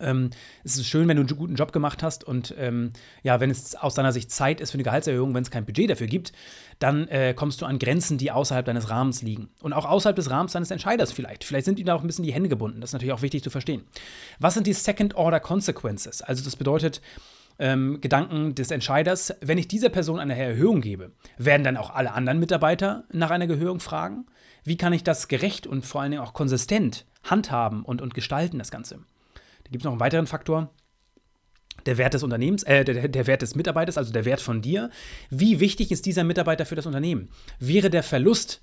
Speaker 1: Ähm, es ist schön, wenn du einen guten Job gemacht hast und ähm, ja, wenn es aus deiner Sicht Zeit ist für eine Gehaltserhöhung, wenn es kein Budget dafür gibt, dann äh, kommst du an Grenzen, die außerhalb deines Rahmens liegen. Und auch außerhalb des Rahmens deines Entscheiders vielleicht. Vielleicht sind da auch ein bisschen die Hände gebunden. Das ist natürlich auch wichtig zu verstehen. Was sind die Second-Order Consequences? Also das bedeutet, ähm, Gedanken des Entscheiders, wenn ich dieser Person eine Erhöhung gebe, werden dann auch alle anderen Mitarbeiter nach einer Erhöhung fragen? Wie kann ich das gerecht und vor allen Dingen auch konsistent handhaben und, und gestalten, das Ganze? Da gibt es noch einen weiteren Faktor. Der Wert des Unternehmens, äh, der, der Wert des Mitarbeiters, also der Wert von dir. Wie wichtig ist dieser Mitarbeiter für das Unternehmen? Wäre der Verlust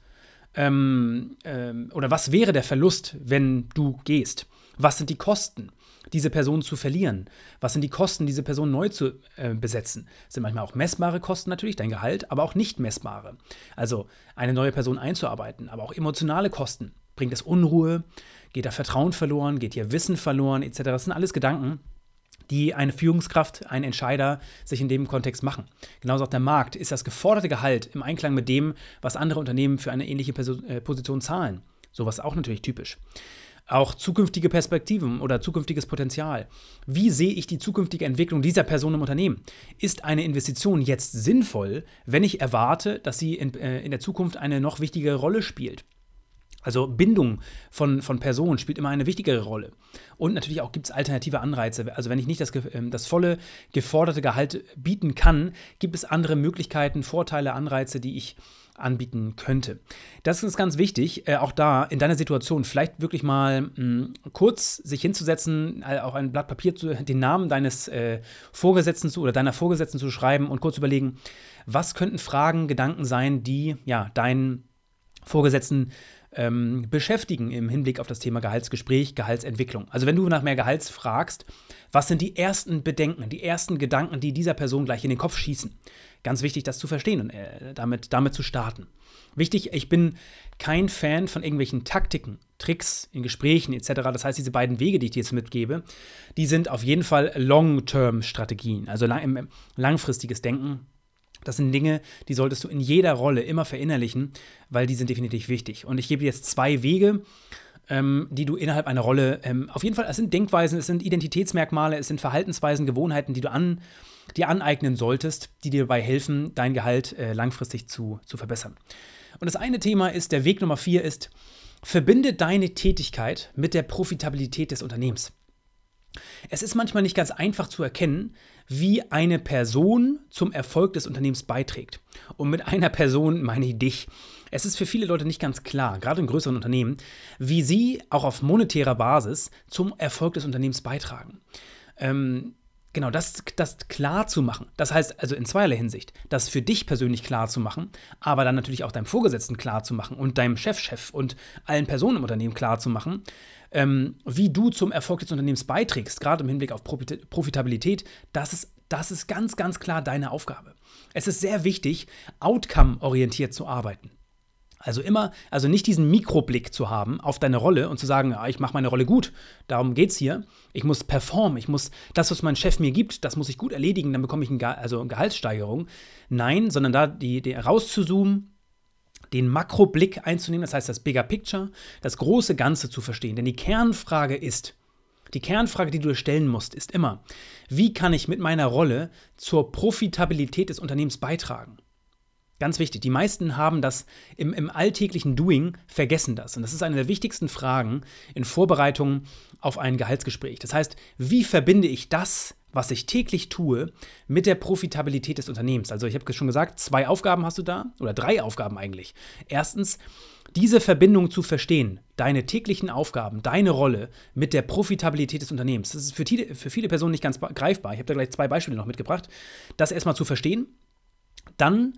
Speaker 1: ähm, ähm, oder was wäre der Verlust, wenn du gehst? Was sind die Kosten? Diese Person zu verlieren? Was sind die Kosten, diese Person neu zu äh, besetzen? Das sind manchmal auch messbare Kosten natürlich, dein Gehalt, aber auch nicht messbare. Also eine neue Person einzuarbeiten, aber auch emotionale Kosten. Bringt es Unruhe? Geht da Vertrauen verloren? Geht hier Wissen verloren? Etc. Das sind alles Gedanken, die eine Führungskraft, ein Entscheider sich in dem Kontext machen. Genauso auch der Markt. Ist das geforderte Gehalt im Einklang mit dem, was andere Unternehmen für eine ähnliche äh, Position zahlen? Sowas auch natürlich typisch. Auch zukünftige Perspektiven oder zukünftiges Potenzial. Wie sehe ich die zukünftige Entwicklung dieser Person im Unternehmen? Ist eine Investition jetzt sinnvoll, wenn ich erwarte, dass sie in, äh, in der Zukunft eine noch wichtigere Rolle spielt? Also Bindung von, von Personen spielt immer eine wichtigere Rolle. Und natürlich auch gibt es alternative Anreize. Also wenn ich nicht das, ähm, das volle geforderte Gehalt bieten kann, gibt es andere Möglichkeiten, Vorteile, Anreize, die ich anbieten könnte. Das ist ganz wichtig, äh, auch da in deiner Situation vielleicht wirklich mal mh, hm, kurz sich hinzusetzen, äh, auch ein Blatt Papier zu, den Namen deines äh, Vorgesetzten zu oder deiner Vorgesetzten zu schreiben und kurz überlegen, was könnten Fragen, Gedanken sein, die ja deinen Vorgesetzten ähm, beschäftigen im Hinblick auf das Thema Gehaltsgespräch, Gehaltsentwicklung. Also wenn du nach mehr Gehalts fragst, was sind die ersten Bedenken, die ersten Gedanken, die dieser Person gleich in den Kopf schießen? Ganz wichtig, das zu verstehen und äh, damit, damit zu starten. Wichtig, ich bin kein Fan von irgendwelchen Taktiken, Tricks in Gesprächen etc. Das heißt, diese beiden Wege, die ich dir jetzt mitgebe, die sind auf jeden Fall Long-Term-Strategien, also lang, langfristiges Denken das sind Dinge, die solltest du in jeder Rolle immer verinnerlichen, weil die sind definitiv wichtig. Und ich gebe dir jetzt zwei Wege, ähm, die du innerhalb einer Rolle, ähm, auf jeden Fall, es sind Denkweisen, es sind Identitätsmerkmale, es sind Verhaltensweisen, Gewohnheiten, die du an, dir aneignen solltest, die dir dabei helfen, dein Gehalt äh, langfristig zu, zu verbessern. Und das eine Thema ist, der Weg Nummer vier ist, verbinde deine Tätigkeit mit der Profitabilität des Unternehmens. Es ist manchmal nicht ganz einfach zu erkennen, wie eine Person zum Erfolg des Unternehmens beiträgt. Und mit einer Person meine ich dich. Es ist für viele Leute nicht ganz klar, gerade in größeren Unternehmen, wie sie auch auf monetärer Basis zum Erfolg des Unternehmens beitragen. Ähm, genau, das, das klar zu machen. Das heißt also in zweierlei Hinsicht, das für dich persönlich klar zu machen, aber dann natürlich auch deinem Vorgesetzten klar zu machen und deinem Chefchef -Chef und allen Personen im Unternehmen klar zu machen, ähm, wie du zum Erfolg des Unternehmens beiträgst, gerade im Hinblick auf Profitabilität, das ist, das ist ganz, ganz klar deine Aufgabe. Es ist sehr wichtig, outcome-orientiert zu arbeiten. Also immer, also nicht diesen Mikroblick zu haben auf deine Rolle und zu sagen, ja, ich mache meine Rolle gut, darum geht es hier. Ich muss performen, ich muss das, was mein Chef mir gibt, das muss ich gut erledigen, dann bekomme ich ein also eine Gehaltssteigerung. Nein, sondern da die, die rauszuzoomen, den Makroblick einzunehmen, das heißt das Bigger Picture, das große Ganze zu verstehen. Denn die Kernfrage ist, die Kernfrage, die du dir stellen musst, ist immer, wie kann ich mit meiner Rolle zur Profitabilität des Unternehmens beitragen? Ganz wichtig, die meisten haben das im, im, alltäglichen Doing, vergessen das. Und das ist eine der wichtigsten Fragen in Vorbereitung auf ein Gehaltsgespräch. Das heißt, wie verbinde ich das, was ich täglich tue, mit der Profitabilität des Unternehmens. Also ich habe schon gesagt, zwei Aufgaben hast du da, oder drei Aufgaben eigentlich. Erstens, diese Verbindung zu verstehen, deine täglichen Aufgaben, deine Rolle mit der Profitabilität des Unternehmens. Das ist für, die, für viele Personen nicht ganz greifbar. Ich habe da gleich zwei Beispiele noch mitgebracht. Das erstmal zu verstehen. Dann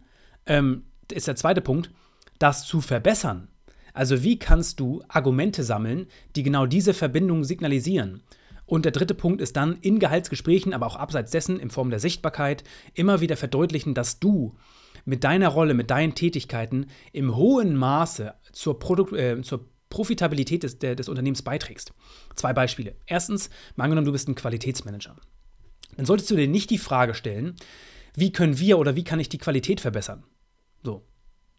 Speaker 1: ähm, ist der zweite Punkt, das zu verbessern. Also wie kannst du Argumente sammeln, die genau diese Verbindung signalisieren? Und der dritte Punkt ist dann in Gehaltsgesprächen, aber auch abseits dessen in Form der Sichtbarkeit immer wieder verdeutlichen, dass du mit deiner Rolle, mit deinen Tätigkeiten im hohen Maße zur, Produkt, äh, zur Profitabilität des, der, des Unternehmens beiträgst. Zwei Beispiele. Erstens, mal angenommen, du bist ein Qualitätsmanager. Dann solltest du dir nicht die Frage stellen, wie können wir oder wie kann ich die Qualität verbessern? So.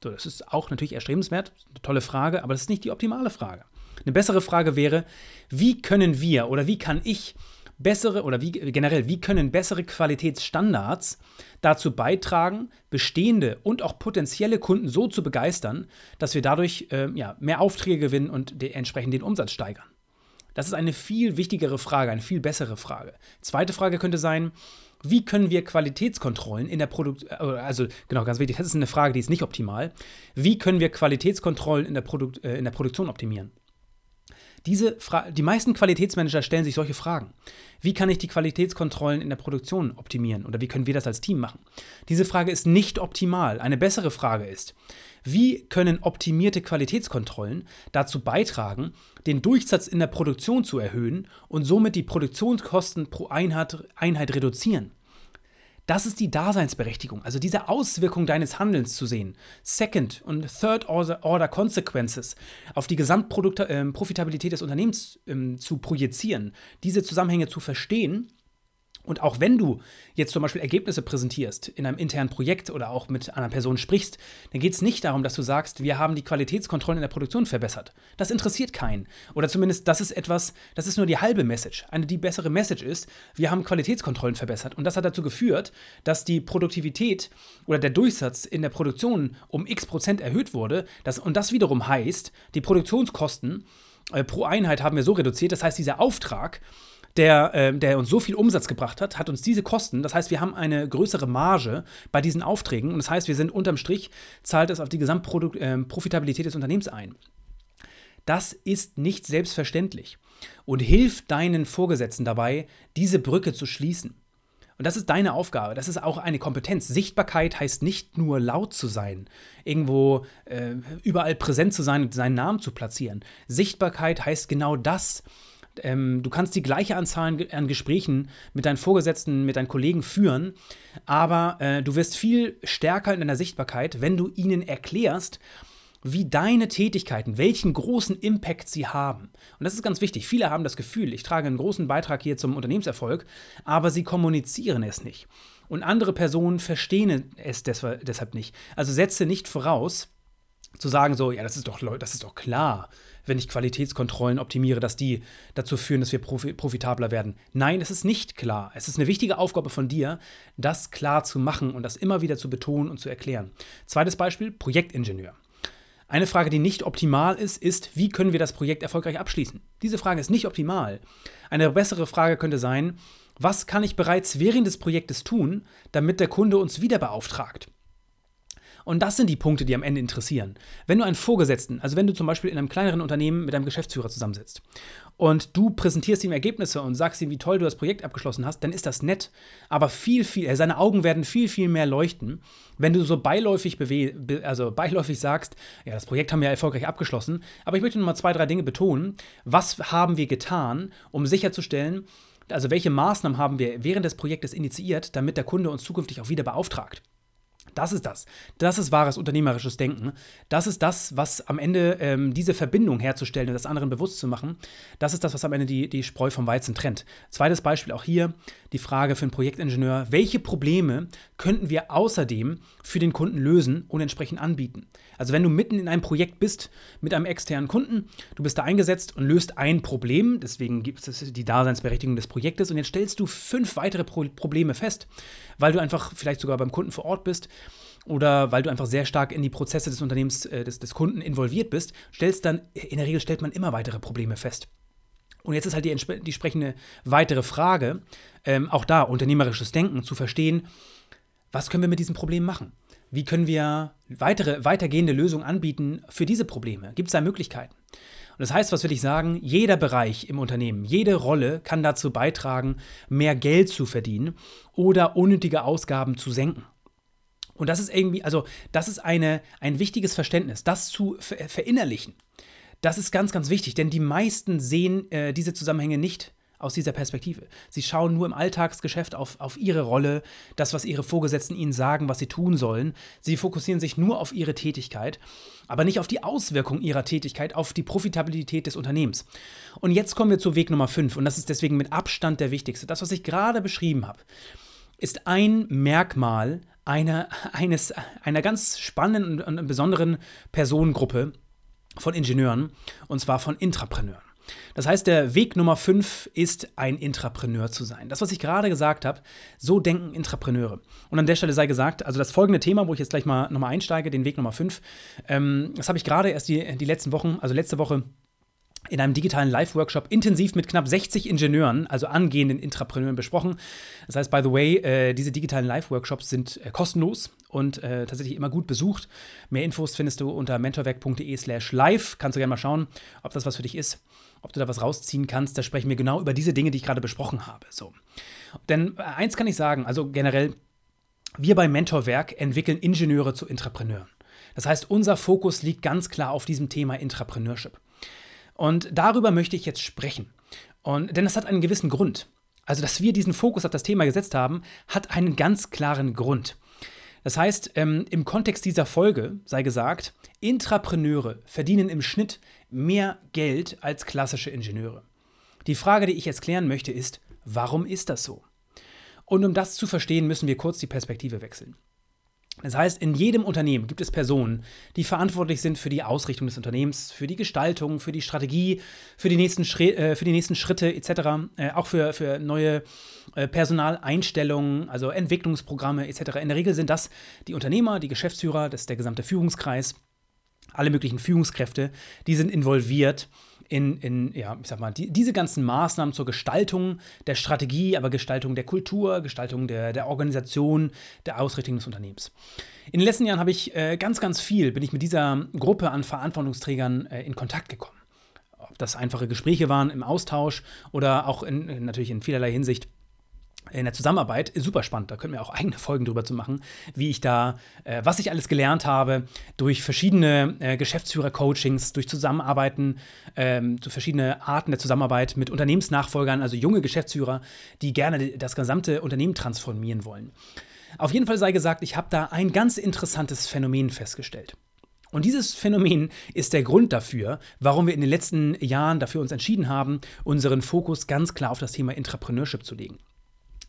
Speaker 1: so das ist auch natürlich erstrebenswert, eine tolle Frage, aber das ist nicht die optimale Frage. Eine bessere Frage wäre, wie können wir oder wie kann ich bessere oder wie generell, wie können bessere Qualitätsstandards dazu beitragen, bestehende und auch potenzielle Kunden so zu begeistern, dass wir dadurch äh, ja, mehr Aufträge gewinnen und entsprechend den Umsatz steigern? Das ist eine viel wichtigere Frage, eine viel bessere Frage. Zweite Frage könnte sein, wie können wir Qualitätskontrollen in der Produktion, äh, also genau, ganz wichtig, das ist eine Frage, die ist nicht optimal. Wie können wir Qualitätskontrollen in der, Produ äh, in der Produktion optimieren? Diese die meisten Qualitätsmanager stellen sich solche Fragen. Wie kann ich die Qualitätskontrollen in der Produktion optimieren oder wie können wir das als Team machen? Diese Frage ist nicht optimal. Eine bessere Frage ist, wie können optimierte Qualitätskontrollen dazu beitragen, den Durchsatz in der Produktion zu erhöhen und somit die Produktionskosten pro Einheit, Einheit reduzieren? Das ist die Daseinsberechtigung, also diese Auswirkung deines Handelns zu sehen. Second und Third Order Consequences auf die Gesamtprofitabilität ähm, des Unternehmens ähm, zu projizieren, diese Zusammenhänge zu verstehen und auch wenn du jetzt zum Beispiel Ergebnisse präsentierst in einem internen Projekt oder auch mit einer Person sprichst, dann geht es nicht darum, dass du sagst, wir haben die Qualitätskontrollen in der Produktion verbessert. Das interessiert keinen. Oder zumindest das ist etwas, das ist nur die halbe Message. Eine die bessere Message ist, wir haben Qualitätskontrollen verbessert. Und das hat dazu geführt, dass die Produktivität oder der Durchsatz in der Produktion um x Prozent erhöht wurde. Das, und das wiederum heißt, die Produktionskosten äh, pro Einheit haben wir so reduziert. Das heißt, dieser Auftrag der, äh, der uns so viel Umsatz gebracht hat, hat uns diese Kosten. Das heißt, wir haben eine größere Marge bei diesen Aufträgen. Und das heißt, wir sind unterm Strich, zahlt es auf die Gesamtprofitabilität äh, des Unternehmens ein. Das ist nicht selbstverständlich und hilft deinen Vorgesetzten dabei, diese Brücke zu schließen. Und das ist deine Aufgabe. Das ist auch eine Kompetenz. Sichtbarkeit heißt nicht nur laut zu sein, irgendwo äh, überall präsent zu sein und seinen Namen zu platzieren. Sichtbarkeit heißt genau das, ähm, du kannst die gleiche Anzahl an Gesprächen mit deinen Vorgesetzten, mit deinen Kollegen führen, aber äh, du wirst viel stärker in deiner Sichtbarkeit, wenn du ihnen erklärst, wie deine Tätigkeiten, welchen großen Impact sie haben. Und das ist ganz wichtig. Viele haben das Gefühl, ich trage einen großen Beitrag hier zum Unternehmenserfolg, aber sie kommunizieren es nicht. Und andere Personen verstehen es deshalb nicht. Also setze nicht voraus, zu sagen so, ja, das ist doch, das ist doch klar wenn ich Qualitätskontrollen optimiere, dass die dazu führen, dass wir profitabler werden. Nein, es ist nicht klar. Es ist eine wichtige Aufgabe von dir, das klar zu machen und das immer wieder zu betonen und zu erklären. Zweites Beispiel, Projektingenieur. Eine Frage, die nicht optimal ist, ist, wie können wir das Projekt erfolgreich abschließen? Diese Frage ist nicht optimal. Eine bessere Frage könnte sein, was kann ich bereits während des Projektes tun, damit der Kunde uns wieder beauftragt? Und das sind die Punkte, die am Ende interessieren. Wenn du einen Vorgesetzten, also wenn du zum Beispiel in einem kleineren Unternehmen mit einem Geschäftsführer zusammensitzt und du präsentierst ihm Ergebnisse und sagst ihm, wie toll du das Projekt abgeschlossen hast, dann ist das nett. Aber viel, viel, äh, seine Augen werden viel, viel mehr leuchten, wenn du so beiläufig, also beiläufig sagst, ja, das Projekt haben wir erfolgreich abgeschlossen, aber ich möchte noch mal zwei, drei Dinge betonen. Was haben wir getan, um sicherzustellen, also welche Maßnahmen haben wir während des Projektes initiiert, damit der Kunde uns zukünftig auch wieder beauftragt? Das ist das. Das ist wahres unternehmerisches Denken. Das ist das, was am Ende ähm, diese Verbindung herzustellen und das anderen bewusst zu machen. Das ist das, was am Ende die, die Spreu vom Weizen trennt. Zweites Beispiel auch hier die Frage für einen Projektingenieur: Welche Probleme könnten wir außerdem für den Kunden lösen und entsprechend anbieten? Also, wenn du mitten in einem Projekt bist mit einem externen Kunden, du bist da eingesetzt und löst ein Problem, deswegen gibt es die Daseinsberechtigung des Projektes und jetzt stellst du fünf weitere Pro Probleme fest, weil du einfach vielleicht sogar beim Kunden vor Ort bist oder weil du einfach sehr stark in die Prozesse des Unternehmens, äh, des, des Kunden involviert bist, stellst dann, in der Regel stellt man immer weitere Probleme fest. Und jetzt ist halt die, die entsprechende weitere Frage, ähm, auch da unternehmerisches Denken, zu verstehen, was können wir mit diesem Problem machen? Wie können wir weitere, weitergehende Lösungen anbieten für diese Probleme? Gibt es da Möglichkeiten? Und das heißt, was will ich sagen? Jeder Bereich im Unternehmen, jede Rolle kann dazu beitragen, mehr Geld zu verdienen oder unnötige Ausgaben zu senken. Und das ist irgendwie, also das ist eine, ein wichtiges Verständnis, das zu verinnerlichen. Das ist ganz, ganz wichtig, denn die meisten sehen äh, diese Zusammenhänge nicht aus dieser Perspektive. Sie schauen nur im Alltagsgeschäft auf, auf ihre Rolle, das, was ihre Vorgesetzten ihnen sagen, was sie tun sollen. Sie fokussieren sich nur auf ihre Tätigkeit, aber nicht auf die Auswirkung ihrer Tätigkeit auf die Profitabilität des Unternehmens. Und jetzt kommen wir zu Weg Nummer 5 und das ist deswegen mit Abstand der wichtigste. Das, was ich gerade beschrieben habe, ist ein Merkmal einer, eines, einer ganz spannenden und besonderen Personengruppe von Ingenieuren, und zwar von Intrapreneuren. Das heißt, der Weg Nummer 5 ist, ein Intrapreneur zu sein. Das, was ich gerade gesagt habe, so denken Intrapreneure. Und an der Stelle sei gesagt, also das folgende Thema, wo ich jetzt gleich mal nochmal einsteige, den Weg Nummer 5, ähm, das habe ich gerade erst die, die letzten Wochen, also letzte Woche in einem digitalen Live-Workshop intensiv mit knapp 60 Ingenieuren, also angehenden Intrapreneuren, besprochen. Das heißt, by the way, äh, diese digitalen Live-Workshops sind äh, kostenlos und äh, tatsächlich immer gut besucht. Mehr Infos findest du unter mentorwerk.de/slash live. Kannst du gerne mal schauen, ob das was für dich ist, ob du da was rausziehen kannst. Da sprechen wir genau über diese Dinge, die ich gerade besprochen habe. So. Denn äh, eins kann ich sagen, also generell, wir bei Mentorwerk entwickeln Ingenieure zu Intrapreneuren. Das heißt, unser Fokus liegt ganz klar auf diesem Thema Intrapreneurship. Und darüber möchte ich jetzt sprechen. Und, denn es hat einen gewissen Grund. Also, dass wir diesen Fokus auf das Thema gesetzt haben, hat einen ganz klaren Grund. Das heißt, ähm, im Kontext dieser Folge sei gesagt, Intrapreneure verdienen im Schnitt mehr Geld als klassische Ingenieure. Die Frage, die ich jetzt klären möchte, ist, warum ist das so? Und um das zu verstehen, müssen wir kurz die Perspektive wechseln. Das heißt, in jedem Unternehmen gibt es Personen, die verantwortlich sind für die Ausrichtung des Unternehmens, für die Gestaltung, für die Strategie, für die nächsten, Schri äh, für die nächsten Schritte etc., äh, auch für, für neue äh, Personaleinstellungen, also Entwicklungsprogramme etc. In der Regel sind das die Unternehmer, die Geschäftsführer, das ist der gesamte Führungskreis, alle möglichen Führungskräfte, die sind involviert in, in, ja, ich sag mal, die, diese ganzen Maßnahmen zur Gestaltung der Strategie, aber Gestaltung der Kultur, Gestaltung der, der Organisation, der Ausrichtung des Unternehmens. In den letzten Jahren habe ich äh, ganz, ganz viel, bin ich mit dieser Gruppe an Verantwortungsträgern äh, in Kontakt gekommen. Ob das einfache Gespräche waren im Austausch oder auch in, natürlich in vielerlei Hinsicht in der Zusammenarbeit super spannend. Da können wir auch eigene Folgen drüber zu machen, wie ich da, äh, was ich alles gelernt habe durch verschiedene äh, Geschäftsführer-Coachings, durch Zusammenarbeiten, ähm, durch verschiedene Arten der Zusammenarbeit mit Unternehmensnachfolgern, also junge Geschäftsführer, die gerne das gesamte Unternehmen transformieren wollen. Auf jeden Fall sei gesagt, ich habe da ein ganz interessantes Phänomen festgestellt. Und dieses Phänomen ist der Grund dafür, warum wir in den letzten Jahren dafür uns entschieden haben, unseren Fokus ganz klar auf das Thema Intrapreneurship zu legen.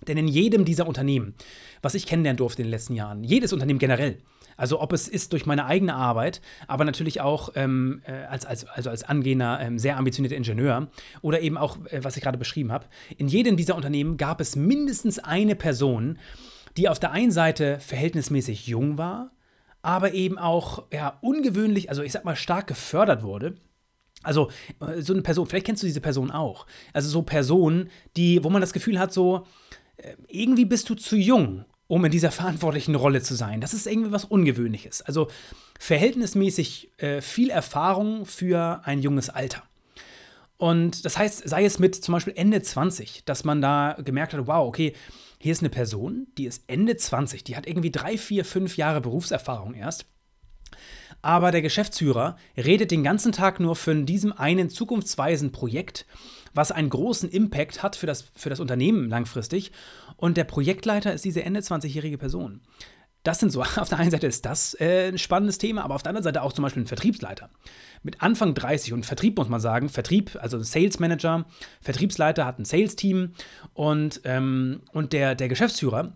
Speaker 1: Denn in jedem dieser Unternehmen, was ich kennenlernen durfte in den letzten Jahren, jedes Unternehmen generell, also ob es ist durch meine eigene Arbeit, aber natürlich auch ähm, äh, als, als, also als angehender, ähm, sehr ambitionierter Ingenieur oder eben auch, äh, was ich gerade beschrieben habe, in jedem dieser Unternehmen gab es mindestens eine Person, die auf der einen Seite verhältnismäßig jung war, aber eben auch ja, ungewöhnlich, also ich sag mal stark gefördert wurde. Also äh, so eine Person, vielleicht kennst du diese Person auch. Also so Personen, die, wo man das Gefühl hat, so, irgendwie bist du zu jung, um in dieser verantwortlichen Rolle zu sein. Das ist irgendwie was Ungewöhnliches. Also verhältnismäßig äh, viel Erfahrung für ein junges Alter. Und das heißt, sei es mit zum Beispiel Ende 20, dass man da gemerkt hat, wow, okay, hier ist eine Person, die ist Ende 20, die hat irgendwie drei, vier, fünf Jahre Berufserfahrung erst. Aber der Geschäftsführer redet den ganzen Tag nur von diesem einen zukunftsweisen Projekt was einen großen Impact hat für das, für das Unternehmen langfristig. Und der Projektleiter ist diese Ende 20-jährige Person. Das sind so, auf der einen Seite ist das äh, ein spannendes Thema, aber auf der anderen Seite auch zum Beispiel ein Vertriebsleiter. Mit Anfang 30 und Vertrieb muss man sagen, Vertrieb, also Sales Manager, Vertriebsleiter hat ein Sales-Team und, ähm, und der, der Geschäftsführer,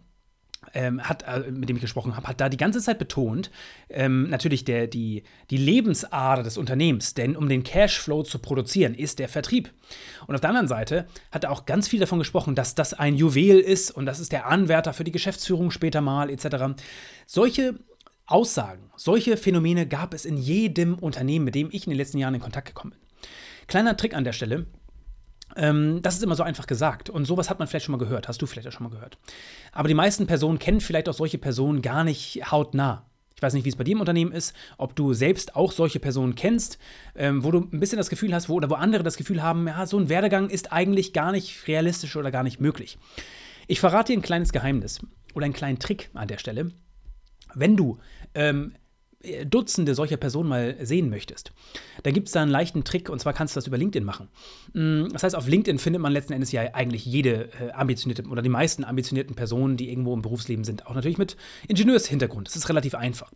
Speaker 1: ähm, hat, äh, mit dem ich gesprochen habe, hat da die ganze Zeit betont, ähm, natürlich der, die, die Lebensader des Unternehmens, denn um den Cashflow zu produzieren, ist der Vertrieb. Und auf der anderen Seite hat er auch ganz viel davon gesprochen, dass das ein Juwel ist und das ist der Anwärter für die Geschäftsführung später mal, etc. Solche Aussagen, solche Phänomene gab es in jedem Unternehmen, mit dem ich in den letzten Jahren in Kontakt gekommen bin. Kleiner Trick an der Stelle. Ähm, das ist immer so einfach gesagt. Und sowas hat man vielleicht schon mal gehört. Hast du vielleicht auch schon mal gehört. Aber die meisten Personen kennen vielleicht auch solche Personen gar nicht hautnah. Ich weiß nicht, wie es bei dir im Unternehmen ist, ob du selbst auch solche Personen kennst, ähm, wo du ein bisschen das Gefühl hast, wo, oder wo andere das Gefühl haben, ja, so ein Werdegang ist eigentlich gar nicht realistisch oder gar nicht möglich. Ich verrate dir ein kleines Geheimnis oder einen kleinen Trick an der Stelle. Wenn du ähm, Dutzende solcher Personen mal sehen möchtest, dann gibt es da einen leichten Trick und zwar kannst du das über LinkedIn machen. Mm, das heißt, auf LinkedIn findet man letzten Endes ja eigentlich jede äh, ambitionierte oder die meisten ambitionierten Personen, die irgendwo im Berufsleben sind, auch natürlich mit Ingenieurshintergrund. Das ist relativ einfach.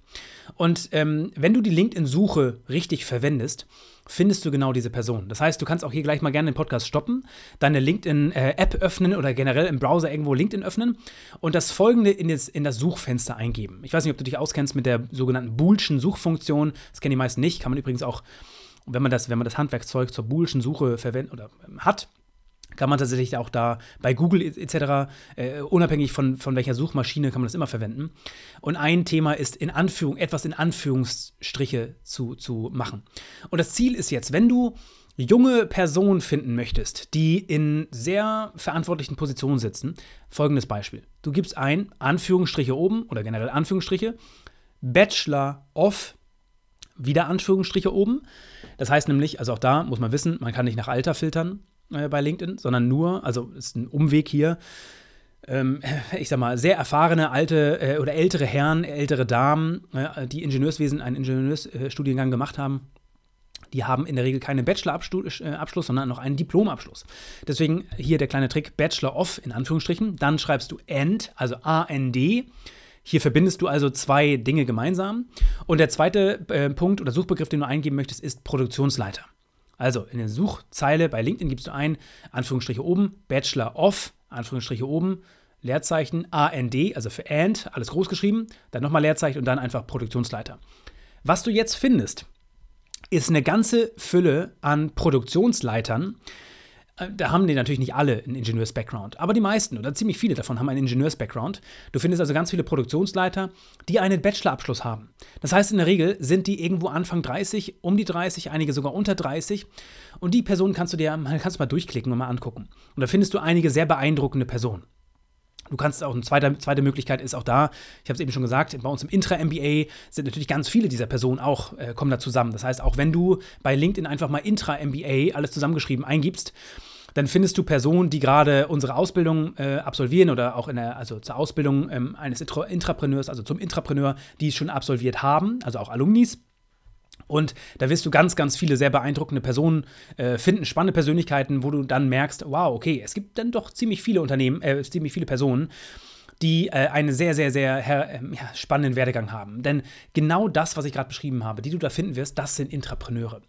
Speaker 1: Und ähm, wenn du die LinkedIn-Suche richtig verwendest, findest du genau diese Person. Das heißt, du kannst auch hier gleich mal gerne den Podcast stoppen, deine LinkedIn-App äh, öffnen oder generell im Browser irgendwo LinkedIn öffnen und das folgende in das, in das Suchfenster eingeben. Ich weiß nicht, ob du dich auskennst mit der sogenannten Boolschen Suchfunktion. Das kennen die meisten nicht, kann man übrigens auch wenn man das, wenn man das Handwerkszeug zur boolschen Suche verwendet oder ähm, hat, kann man tatsächlich auch da bei Google etc., äh, unabhängig von, von welcher Suchmaschine, kann man das immer verwenden. Und ein Thema ist, in Anführung, etwas in Anführungsstriche zu, zu machen. Und das Ziel ist jetzt, wenn du junge Personen finden möchtest, die in sehr verantwortlichen Positionen sitzen, folgendes Beispiel. Du gibst ein, Anführungsstriche oben oder generell Anführungsstriche, Bachelor of, wieder Anführungsstriche oben. Das heißt nämlich, also auch da muss man wissen, man kann nicht nach Alter filtern äh, bei LinkedIn, sondern nur, also ist ein Umweg hier, ähm, ich sag mal, sehr erfahrene alte äh, oder ältere Herren, ältere Damen, äh, die Ingenieurswesen, einen Ingenieursstudiengang gemacht haben, die haben in der Regel keinen Bachelor-Abschluss, äh, sondern noch einen Diplomabschluss. Deswegen hier der kleine Trick Bachelor of in Anführungsstrichen. Dann schreibst du AND, also A-N-D. Hier verbindest du also zwei Dinge gemeinsam. Und der zweite äh, Punkt oder Suchbegriff, den du eingeben möchtest, ist Produktionsleiter. Also in der Suchzeile bei LinkedIn gibst du ein, Anführungsstriche oben, Bachelor of, Anführungsstriche oben, Leerzeichen, AND, also für AND, alles groß geschrieben, dann nochmal Leerzeichen und dann einfach Produktionsleiter. Was du jetzt findest, ist eine ganze Fülle an Produktionsleitern. Da haben die natürlich nicht alle einen Ingenieurs-Background, aber die meisten oder ziemlich viele davon haben einen Ingenieurs-Background. Du findest also ganz viele Produktionsleiter, die einen Bachelorabschluss haben. Das heißt, in der Regel sind die irgendwo Anfang 30, um die 30, einige sogar unter 30. Und die Personen kannst du dir kannst du mal durchklicken und mal angucken. Und da findest du einige sehr beeindruckende Personen. Du kannst auch eine zweite, zweite Möglichkeit ist auch da, ich habe es eben schon gesagt, bei uns im Intra-MBA sind natürlich ganz viele dieser Personen auch, äh, kommen da zusammen. Das heißt, auch wenn du bei LinkedIn einfach mal Intra-MBA alles zusammengeschrieben eingibst, dann findest du Personen, die gerade unsere Ausbildung äh, absolvieren oder auch in der, also zur Ausbildung ähm, eines Intrapreneurs, also zum Intrapreneur, die es schon absolviert haben, also auch Alumnis. Und da wirst du ganz, ganz viele sehr beeindruckende Personen äh, finden, spannende Persönlichkeiten, wo du dann merkst, wow, okay, es gibt dann doch ziemlich viele Unternehmen, äh, ziemlich viele Personen, die äh, einen sehr, sehr, sehr äh, ja, spannenden Werdegang haben. Denn genau das, was ich gerade beschrieben habe, die du da finden wirst, das sind Intrapreneure.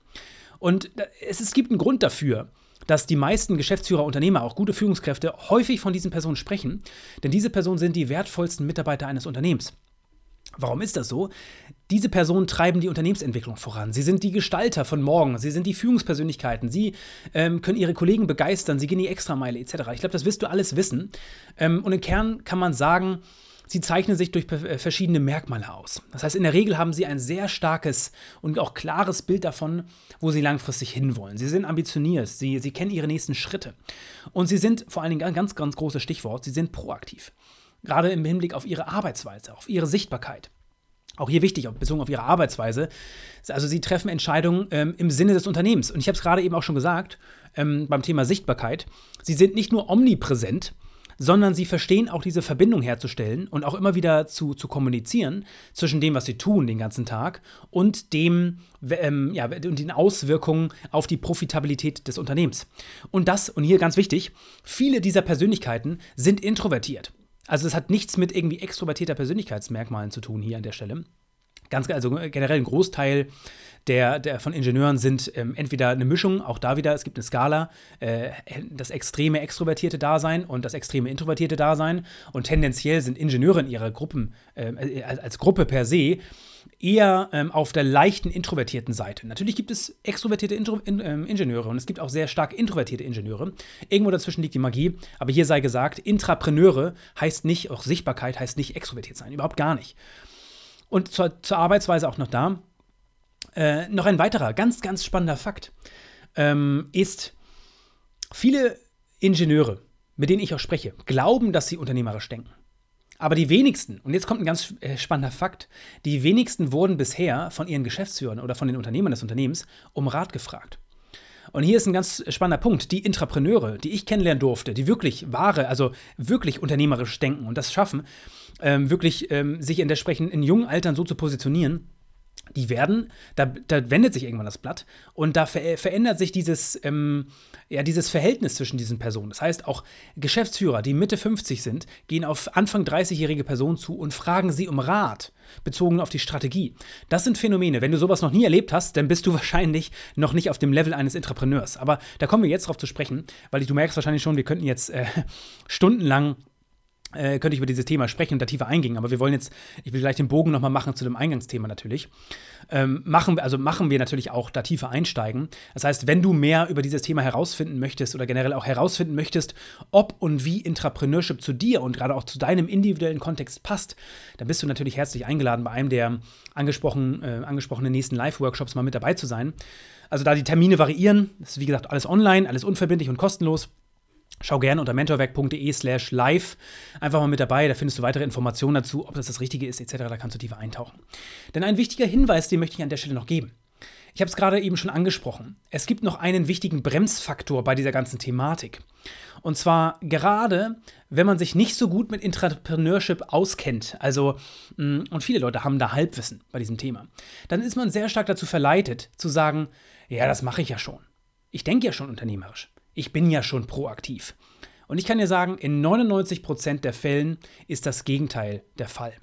Speaker 1: Und es, es gibt einen Grund dafür, dass die meisten Geschäftsführer, Unternehmer, auch gute Führungskräfte häufig von diesen Personen sprechen, denn diese Personen sind die wertvollsten Mitarbeiter eines Unternehmens. Warum ist das so? Diese Personen treiben die Unternehmensentwicklung voran. Sie sind die Gestalter von morgen. Sie sind die Führungspersönlichkeiten. Sie ähm, können ihre Kollegen begeistern. Sie gehen die Extrameile etc. Ich glaube, das wirst du alles wissen. Ähm, und im Kern kann man sagen, sie zeichnen sich durch äh, verschiedene Merkmale aus. Das heißt, in der Regel haben sie ein sehr starkes und auch klares Bild davon, wo sie langfristig hinwollen. Sie sind ambitioniert. Sie, sie kennen ihre nächsten Schritte. Und sie sind vor allen Dingen ein ganz, ganz großes Stichwort. Sie sind proaktiv gerade im Hinblick auf ihre Arbeitsweise, auf ihre Sichtbarkeit. Auch hier wichtig, bezogen auf ihre Arbeitsweise. Also sie treffen Entscheidungen ähm, im Sinne des Unternehmens. Und ich habe es gerade eben auch schon gesagt ähm, beim Thema Sichtbarkeit. Sie sind nicht nur omnipräsent, sondern sie verstehen auch diese Verbindung herzustellen und auch immer wieder zu, zu kommunizieren zwischen dem, was sie tun den ganzen Tag und dem, ähm, ja, und den Auswirkungen auf die Profitabilität des Unternehmens. Und das, und hier ganz wichtig, viele dieser Persönlichkeiten sind introvertiert. Also es hat nichts mit irgendwie extrovertierter Persönlichkeitsmerkmalen zu tun hier an der Stelle. Ganz, also generell ein Großteil der, der von Ingenieuren sind ähm, entweder eine Mischung, auch da wieder, es gibt eine Skala, äh, das extreme extrovertierte Dasein und das extreme introvertierte Dasein. Und tendenziell sind Ingenieure in ihrer Gruppen, äh, als Gruppe per se, eher ähm, auf der leichten introvertierten Seite. Natürlich gibt es extrovertierte Intro in, ähm, Ingenieure und es gibt auch sehr stark introvertierte Ingenieure. Irgendwo dazwischen liegt die Magie, aber hier sei gesagt, Intrapreneure heißt nicht, auch Sichtbarkeit heißt nicht extrovertiert sein, überhaupt gar nicht. Und zur, zur Arbeitsweise auch noch da. Äh, noch ein weiterer, ganz, ganz spannender Fakt ähm, ist, viele Ingenieure, mit denen ich auch spreche, glauben, dass sie unternehmerisch denken. Aber die wenigsten, und jetzt kommt ein ganz äh, spannender Fakt, die wenigsten wurden bisher von ihren Geschäftsführern oder von den Unternehmern des Unternehmens um Rat gefragt. Und hier ist ein ganz spannender Punkt. Die Intrapreneure, die ich kennenlernen durfte, die wirklich wahre, also wirklich unternehmerisch denken und das schaffen, ähm, wirklich ähm, sich entsprechend in jungen Altern so zu positionieren, die werden, da, da, wendet sich irgendwann das Blatt und da ver verändert sich dieses, ähm, ja, dieses Verhältnis zwischen diesen Personen. Das heißt, auch Geschäftsführer, die Mitte 50 sind, gehen auf Anfang 30-jährige Personen zu und fragen sie um Rat, bezogen auf die Strategie. Das sind Phänomene. Wenn du sowas noch nie erlebt hast, dann bist du wahrscheinlich noch nicht auf dem Level eines Entrepreneurs. Aber da kommen wir jetzt drauf zu sprechen, weil du merkst wahrscheinlich schon, wir könnten jetzt äh, stundenlang könnte ich über dieses Thema sprechen und da tiefer eingehen. Aber wir wollen jetzt, ich will gleich den Bogen nochmal machen zu dem Eingangsthema natürlich. Ähm, machen, also machen wir natürlich auch da tiefer einsteigen. Das heißt, wenn du mehr über dieses Thema herausfinden möchtest oder generell auch herausfinden möchtest, ob und wie Intrapreneurship zu dir und gerade auch zu deinem individuellen Kontext passt, dann bist du natürlich herzlich eingeladen, bei einem der angesprochen, äh, angesprochenen nächsten Live-Workshops mal mit dabei zu sein. Also da die Termine variieren, ist wie gesagt alles online, alles unverbindlich und kostenlos. Schau gerne unter mentorwerk.de slash live einfach mal mit dabei, da findest du weitere Informationen dazu, ob das das Richtige ist etc., da kannst du tiefer eintauchen. Denn ein wichtiger Hinweis, den möchte ich an der Stelle noch geben. Ich habe es gerade eben schon angesprochen. Es gibt noch einen wichtigen Bremsfaktor bei dieser ganzen Thematik. Und zwar gerade, wenn man sich nicht so gut mit Entrepreneurship auskennt, also, mm, und viele Leute haben da Halbwissen bei diesem Thema, dann ist man sehr stark dazu verleitet, zu sagen, ja, das mache ich ja schon. Ich denke ja schon unternehmerisch ich bin ja schon proaktiv. Und ich kann dir sagen, in 99% der Fällen ist das Gegenteil der Fall.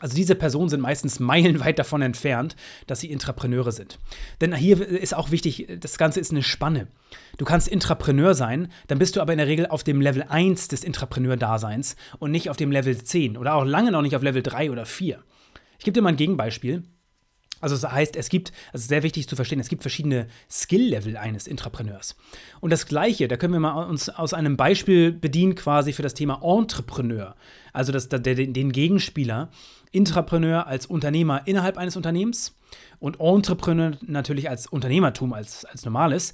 Speaker 1: Also diese Personen sind meistens meilenweit davon entfernt, dass sie Intrapreneure sind. Denn hier ist auch wichtig, das Ganze ist eine Spanne. Du kannst Intrapreneur sein, dann bist du aber in der Regel auf dem Level 1 des Intrapreneur-Daseins und nicht auf dem Level 10 oder auch lange noch nicht auf Level 3 oder 4. Ich gebe dir mal ein Gegenbeispiel. Also das heißt, es gibt, also sehr wichtig zu verstehen, es gibt verschiedene Skill-Level eines Intrapreneurs. Und das Gleiche, da können wir mal uns aus einem Beispiel bedienen quasi für das Thema Entrepreneur. Also das, der, den Gegenspieler, Intrapreneur als Unternehmer innerhalb eines Unternehmens und Entrepreneur natürlich als Unternehmertum, als, als normales.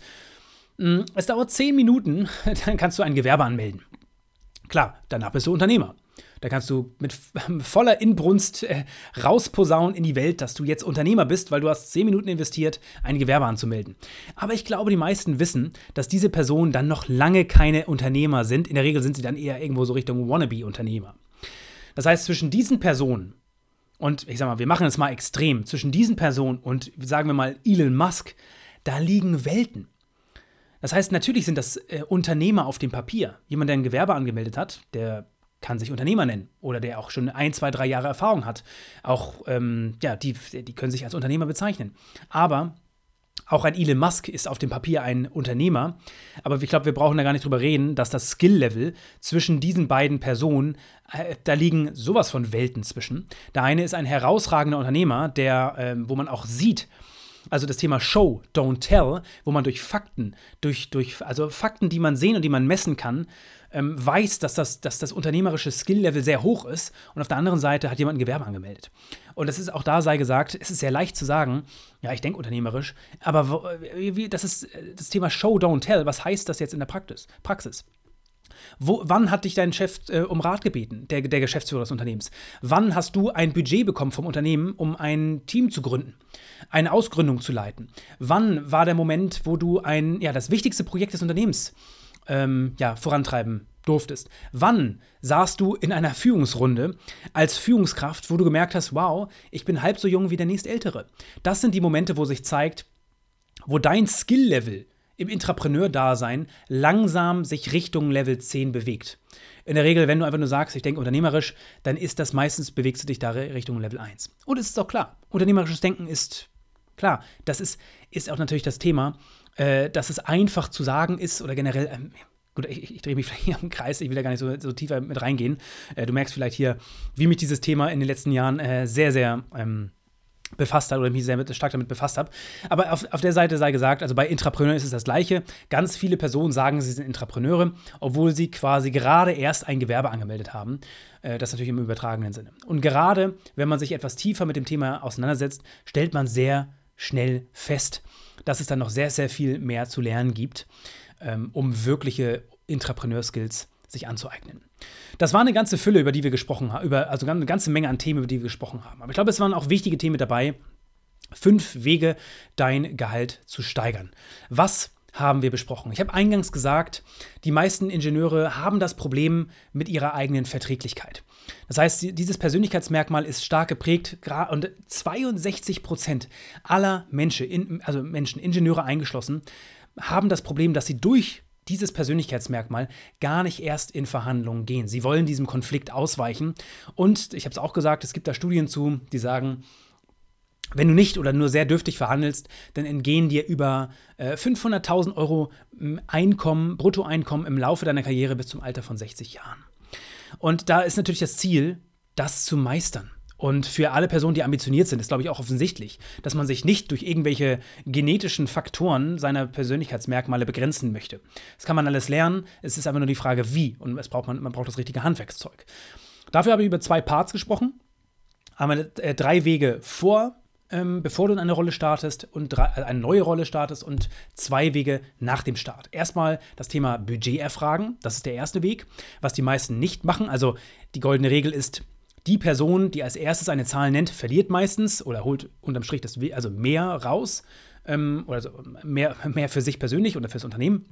Speaker 1: Mm, es dauert zehn Minuten, dann kannst du ein Gewerbe anmelden. Klar, danach bist du Unternehmer. Da kannst du mit voller Inbrunst äh, rausposaunen in die Welt, dass du jetzt Unternehmer bist, weil du hast zehn Minuten investiert, ein Gewerbe anzumelden. Aber ich glaube, die meisten wissen, dass diese Personen dann noch lange keine Unternehmer sind. In der Regel sind sie dann eher irgendwo so Richtung Wannabe-Unternehmer. Das heißt, zwischen diesen Personen und ich sag mal, wir machen es mal extrem, zwischen diesen Personen und sagen wir mal Elon Musk, da liegen Welten. Das heißt, natürlich sind das äh, Unternehmer auf dem Papier. Jemand, der ein Gewerbe angemeldet hat, der kann sich Unternehmer nennen oder der auch schon ein, zwei, drei Jahre Erfahrung hat. Auch, ähm, ja, die, die können sich als Unternehmer bezeichnen. Aber auch ein Elon Musk ist auf dem Papier ein Unternehmer, aber ich glaube, wir brauchen da gar nicht drüber reden, dass das Skill-Level zwischen diesen beiden Personen, äh, da liegen sowas von Welten zwischen. Der eine ist ein herausragender Unternehmer, der, äh, wo man auch sieht, also das Thema Show, Don't Tell, wo man durch Fakten, durch, durch also Fakten, die man sehen und die man messen kann, ähm, weiß, dass das, dass das unternehmerische Skill-Level sehr hoch ist und auf der anderen Seite hat jemand ein Gewerbe angemeldet. Und das ist auch da sei gesagt, es ist sehr leicht zu sagen, ja, ich denke unternehmerisch, aber wie, das ist äh, das Thema Show, Don't Tell. Was heißt das jetzt in der Praxis? Praxis? Wo, wann hat dich dein Chef äh, um Rat gebeten, der, der Geschäftsführer des Unternehmens? Wann hast du ein Budget bekommen vom Unternehmen, um ein Team zu gründen, eine Ausgründung zu leiten? Wann war der Moment, wo du ein, ja, das wichtigste Projekt des Unternehmens ähm, ja, vorantreiben durftest. Wann saßt du in einer Führungsrunde als Führungskraft, wo du gemerkt hast, wow, ich bin halb so jung wie der nächstältere? Das sind die Momente, wo sich zeigt, wo dein Skill-Level im Intrapreneur-Dasein langsam sich Richtung Level 10 bewegt. In der Regel, wenn du einfach nur sagst, ich denke unternehmerisch, dann ist das meistens, bewegst du dich da Richtung Level 1. Und es ist auch klar, unternehmerisches Denken ist klar. Das ist, ist auch natürlich das Thema, äh, dass es einfach zu sagen ist oder generell, ähm, gut, ich, ich drehe mich vielleicht hier im Kreis, ich will da gar nicht so, so tiefer mit reingehen. Äh, du merkst vielleicht hier, wie mich dieses Thema in den letzten Jahren äh, sehr, sehr ähm, befasst hat oder mich sehr stark damit befasst habe. Aber auf, auf der Seite sei gesagt, also bei Intrapreneur ist es das Gleiche. Ganz viele Personen sagen, sie sind Intrapreneure, obwohl sie quasi gerade erst ein Gewerbe angemeldet haben. Äh, das natürlich im übertragenen Sinne. Und gerade, wenn man sich etwas tiefer mit dem Thema auseinandersetzt, stellt man sehr schnell fest, dass es dann noch sehr, sehr viel mehr zu lernen gibt, ähm, um wirkliche Intrapreneur-Skills sich anzueignen. Das war eine ganze Fülle, über die wir gesprochen haben, also eine ganze Menge an Themen, über die wir gesprochen haben. Aber ich glaube, es waren auch wichtige Themen dabei. Fünf Wege, dein Gehalt zu steigern. Was haben wir besprochen. Ich habe eingangs gesagt, die meisten Ingenieure haben das Problem mit ihrer eigenen Verträglichkeit. Das heißt, dieses Persönlichkeitsmerkmal ist stark geprägt und 62 Prozent aller Menschen, also Menschen, Ingenieure eingeschlossen, haben das Problem, dass sie durch dieses Persönlichkeitsmerkmal gar nicht erst in Verhandlungen gehen. Sie wollen diesem Konflikt ausweichen. Und ich habe es auch gesagt, es gibt da Studien zu, die sagen, wenn du nicht oder nur sehr dürftig verhandelst, dann entgehen dir über äh, 500.000 Euro Einkommen, Bruttoeinkommen im Laufe deiner Karriere bis zum Alter von 60 Jahren. Und da ist natürlich das Ziel, das zu meistern. Und für alle Personen, die ambitioniert sind, ist, glaube ich, auch offensichtlich, dass man sich nicht durch irgendwelche genetischen Faktoren seiner Persönlichkeitsmerkmale begrenzen möchte. Das kann man alles lernen. Es ist einfach nur die Frage, wie. Und es braucht man, man braucht das richtige Handwerkszeug. Dafür habe ich über zwei Parts gesprochen. Einmal äh, drei Wege vor, ähm, bevor du in eine Rolle startest und drei, äh, eine neue Rolle startest und zwei Wege nach dem Start. Erstmal das Thema Budget erfragen. Das ist der erste Weg, was die meisten nicht machen. Also die goldene Regel ist, die Person, die als erstes eine Zahl nennt, verliert meistens oder holt unterm Strich das, also mehr raus ähm, oder also mehr, mehr für sich persönlich oder fürs Unternehmen.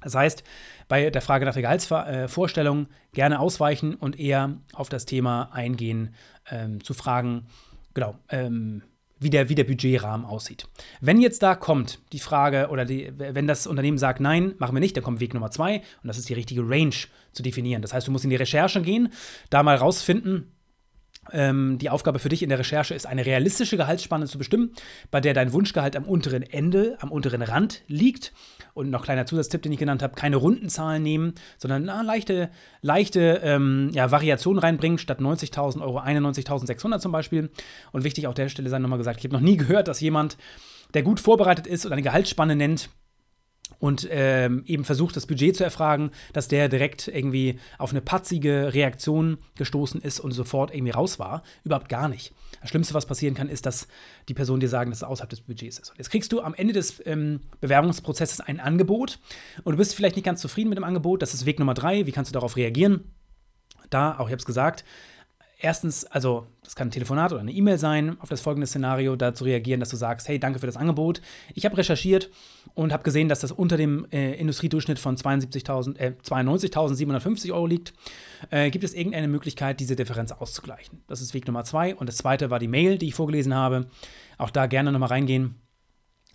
Speaker 1: Das heißt, bei der Frage nach der Gehaltsvorstellung gerne ausweichen und eher auf das Thema eingehen, ähm, zu fragen, genau, ähm, wie der, wie der Budgetrahmen aussieht. Wenn jetzt da kommt die Frage oder die, wenn das Unternehmen sagt, nein, machen wir nicht, dann kommt Weg Nummer zwei und das ist die richtige Range zu definieren. Das heißt, du musst in die Recherche gehen, da mal rausfinden, die Aufgabe für dich in der Recherche ist, eine realistische Gehaltsspanne zu bestimmen, bei der dein Wunschgehalt am unteren Ende, am unteren Rand liegt. Und noch kleiner Zusatztipp, den ich genannt habe, keine runden Zahlen nehmen, sondern na, leichte, leichte ähm, ja, Variationen reinbringen, statt 90.000 Euro 91.600 zum Beispiel. Und wichtig auch der Stelle sei nochmal gesagt, ich habe noch nie gehört, dass jemand, der gut vorbereitet ist und eine Gehaltsspanne nennt, und ähm, eben versucht, das Budget zu erfragen, dass der direkt irgendwie auf eine patzige Reaktion gestoßen ist und sofort irgendwie raus war. Überhaupt gar nicht. Das Schlimmste, was passieren kann, ist, dass die Person dir sagen, dass es außerhalb des Budgets ist. Und jetzt kriegst du am Ende des ähm, Bewerbungsprozesses ein Angebot und du bist vielleicht nicht ganz zufrieden mit dem Angebot. Das ist Weg Nummer drei. Wie kannst du darauf reagieren? Da, auch ich habe es gesagt, erstens, also das kann ein Telefonat oder eine E-Mail sein, auf das folgende Szenario da zu reagieren, dass du sagst, hey, danke für das Angebot. Ich habe recherchiert und habe gesehen, dass das unter dem äh, Industriedurchschnitt von 72.000, äh, 92.750 Euro liegt. Äh, gibt es irgendeine Möglichkeit, diese Differenz auszugleichen? Das ist Weg Nummer zwei. Und das zweite war die Mail, die ich vorgelesen habe. Auch da gerne nochmal reingehen.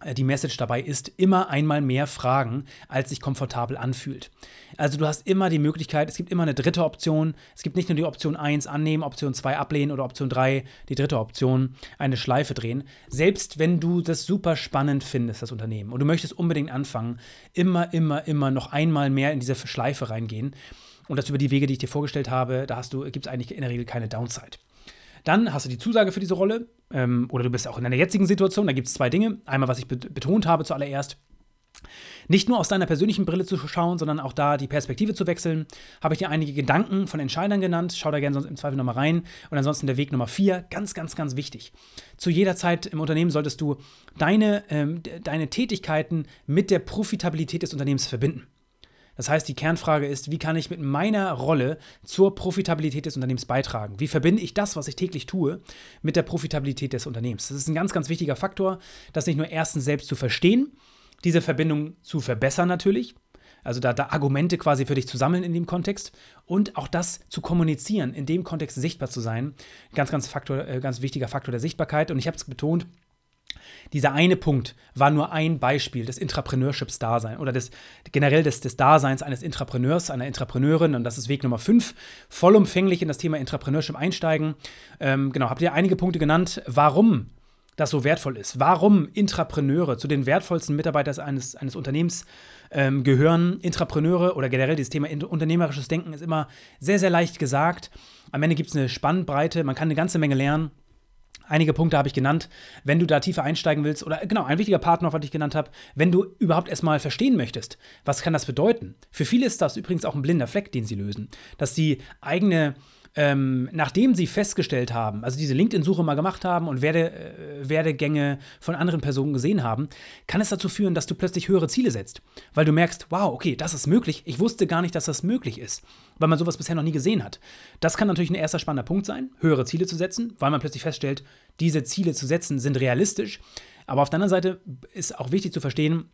Speaker 1: Äh, die Message dabei ist, immer einmal mehr fragen, als sich komfortabel anfühlt. Also du hast immer die Möglichkeit, es gibt immer eine dritte Option. Es gibt nicht nur die Option 1 annehmen, Option 2 ablehnen oder Option 3 die dritte Option, eine Schleife drehen. Selbst wenn du das super spannend findest, das Unternehmen, und du möchtest unbedingt anfangen, immer, immer, immer noch einmal mehr in diese Schleife reingehen. Und das über die Wege, die ich dir vorgestellt habe, da hast du, gibt es eigentlich in der Regel keine Downside. Dann hast du die Zusage für diese Rolle ähm, oder du bist auch in deiner jetzigen Situation. Da gibt es zwei Dinge. Einmal, was ich betont habe zuallererst. Nicht nur aus deiner persönlichen Brille zu schauen, sondern auch da die Perspektive zu wechseln, habe ich dir einige Gedanken von Entscheidern genannt. Schau da gerne sonst im Zweifel nochmal rein. Und ansonsten der Weg Nummer vier, ganz, ganz, ganz wichtig. Zu jeder Zeit im Unternehmen solltest du deine, ähm, deine Tätigkeiten mit der Profitabilität des Unternehmens verbinden. Das heißt, die Kernfrage ist, wie kann ich mit meiner Rolle zur Profitabilität des Unternehmens beitragen? Wie verbinde ich das, was ich täglich tue, mit der Profitabilität des Unternehmens? Das ist ein ganz, ganz wichtiger Faktor, das nicht nur erstens selbst zu verstehen, diese Verbindung zu verbessern natürlich, also da, da, Argumente quasi für dich zu sammeln in dem Kontext und auch das zu kommunizieren, in dem Kontext sichtbar zu sein. Ganz, ganz, Faktor, äh, ganz wichtiger Faktor der Sichtbarkeit. Und ich habe es betont, dieser eine Punkt war nur ein Beispiel des Intrapreneurships-Daseins oder des, generell des, des Daseins eines Intrapreneurs, einer Intrapreneurin. Und das ist Weg Nummer 5. Vollumfänglich in das Thema Intrapreneurship einsteigen. Ähm, genau, habt ihr einige Punkte genannt, warum das so wertvoll ist. Warum Intrapreneure zu den wertvollsten Mitarbeitern eines, eines Unternehmens ähm, gehören. Intrapreneure oder generell dieses Thema unternehmerisches Denken ist immer sehr, sehr leicht gesagt. Am Ende gibt es eine Spannbreite, man kann eine ganze Menge lernen. Einige Punkte habe ich genannt. Wenn du da tiefer einsteigen willst, oder genau, ein wichtiger Part noch, was ich genannt habe, wenn du überhaupt erstmal verstehen möchtest, was kann das bedeuten? Für viele ist das übrigens auch ein blinder Fleck, den sie lösen. Dass die eigene ähm, nachdem sie festgestellt haben, also diese LinkedIn-Suche mal gemacht haben und Werde, äh, Werdegänge von anderen Personen gesehen haben, kann es dazu führen, dass du plötzlich höhere Ziele setzt. Weil du merkst, wow, okay, das ist möglich. Ich wusste gar nicht, dass das möglich ist, weil man sowas bisher noch nie gesehen hat. Das kann natürlich ein erster spannender Punkt sein, höhere Ziele zu setzen, weil man plötzlich feststellt, diese Ziele zu setzen sind realistisch. Aber auf der anderen Seite ist auch wichtig zu verstehen,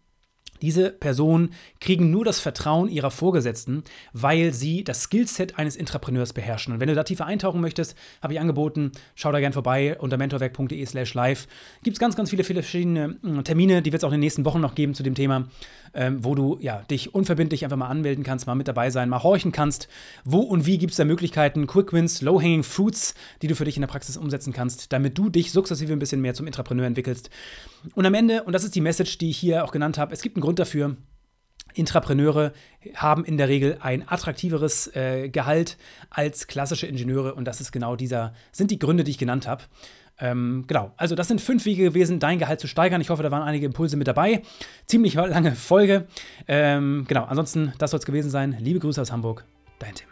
Speaker 1: diese Personen kriegen nur das Vertrauen ihrer Vorgesetzten, weil sie das Skillset eines Intrapreneurs beherrschen. Und wenn du da tiefer eintauchen möchtest, habe ich angeboten, schau da gerne vorbei unter mentorwerk.de slash live. Gibt es ganz, ganz viele, viele verschiedene hm, Termine, die wird es auch in den nächsten Wochen noch geben zu dem Thema, ähm, wo du ja, dich unverbindlich einfach mal anmelden kannst, mal mit dabei sein, mal horchen kannst. Wo und wie gibt es da Möglichkeiten, Quick Wins, Low-Hanging Fruits, die du für dich in der Praxis umsetzen kannst, damit du dich sukzessive ein bisschen mehr zum Intrapreneur entwickelst. Und am Ende, und das ist die Message, die ich hier auch genannt habe, es gibt einen Grund dafür, Intrapreneure haben in der Regel ein attraktiveres äh, Gehalt als klassische Ingenieure und das ist genau dieser, sind die Gründe, die ich genannt habe. Ähm, genau, also das sind fünf Wege gewesen, dein Gehalt zu steigern. Ich hoffe, da waren einige Impulse mit dabei. Ziemlich lange Folge. Ähm, genau, ansonsten, das soll es gewesen sein. Liebe Grüße aus Hamburg, dein Tim.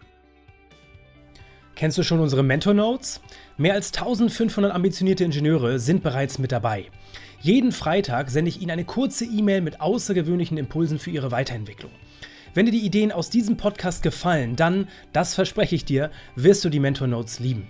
Speaker 1: Kennst du schon unsere Mentor Notes? Mehr als 1500 ambitionierte Ingenieure sind bereits mit dabei. Jeden Freitag sende ich Ihnen eine kurze E-Mail mit außergewöhnlichen Impulsen für Ihre Weiterentwicklung. Wenn dir die Ideen aus diesem Podcast gefallen, dann, das verspreche ich dir, wirst du die Mentor Notes lieben.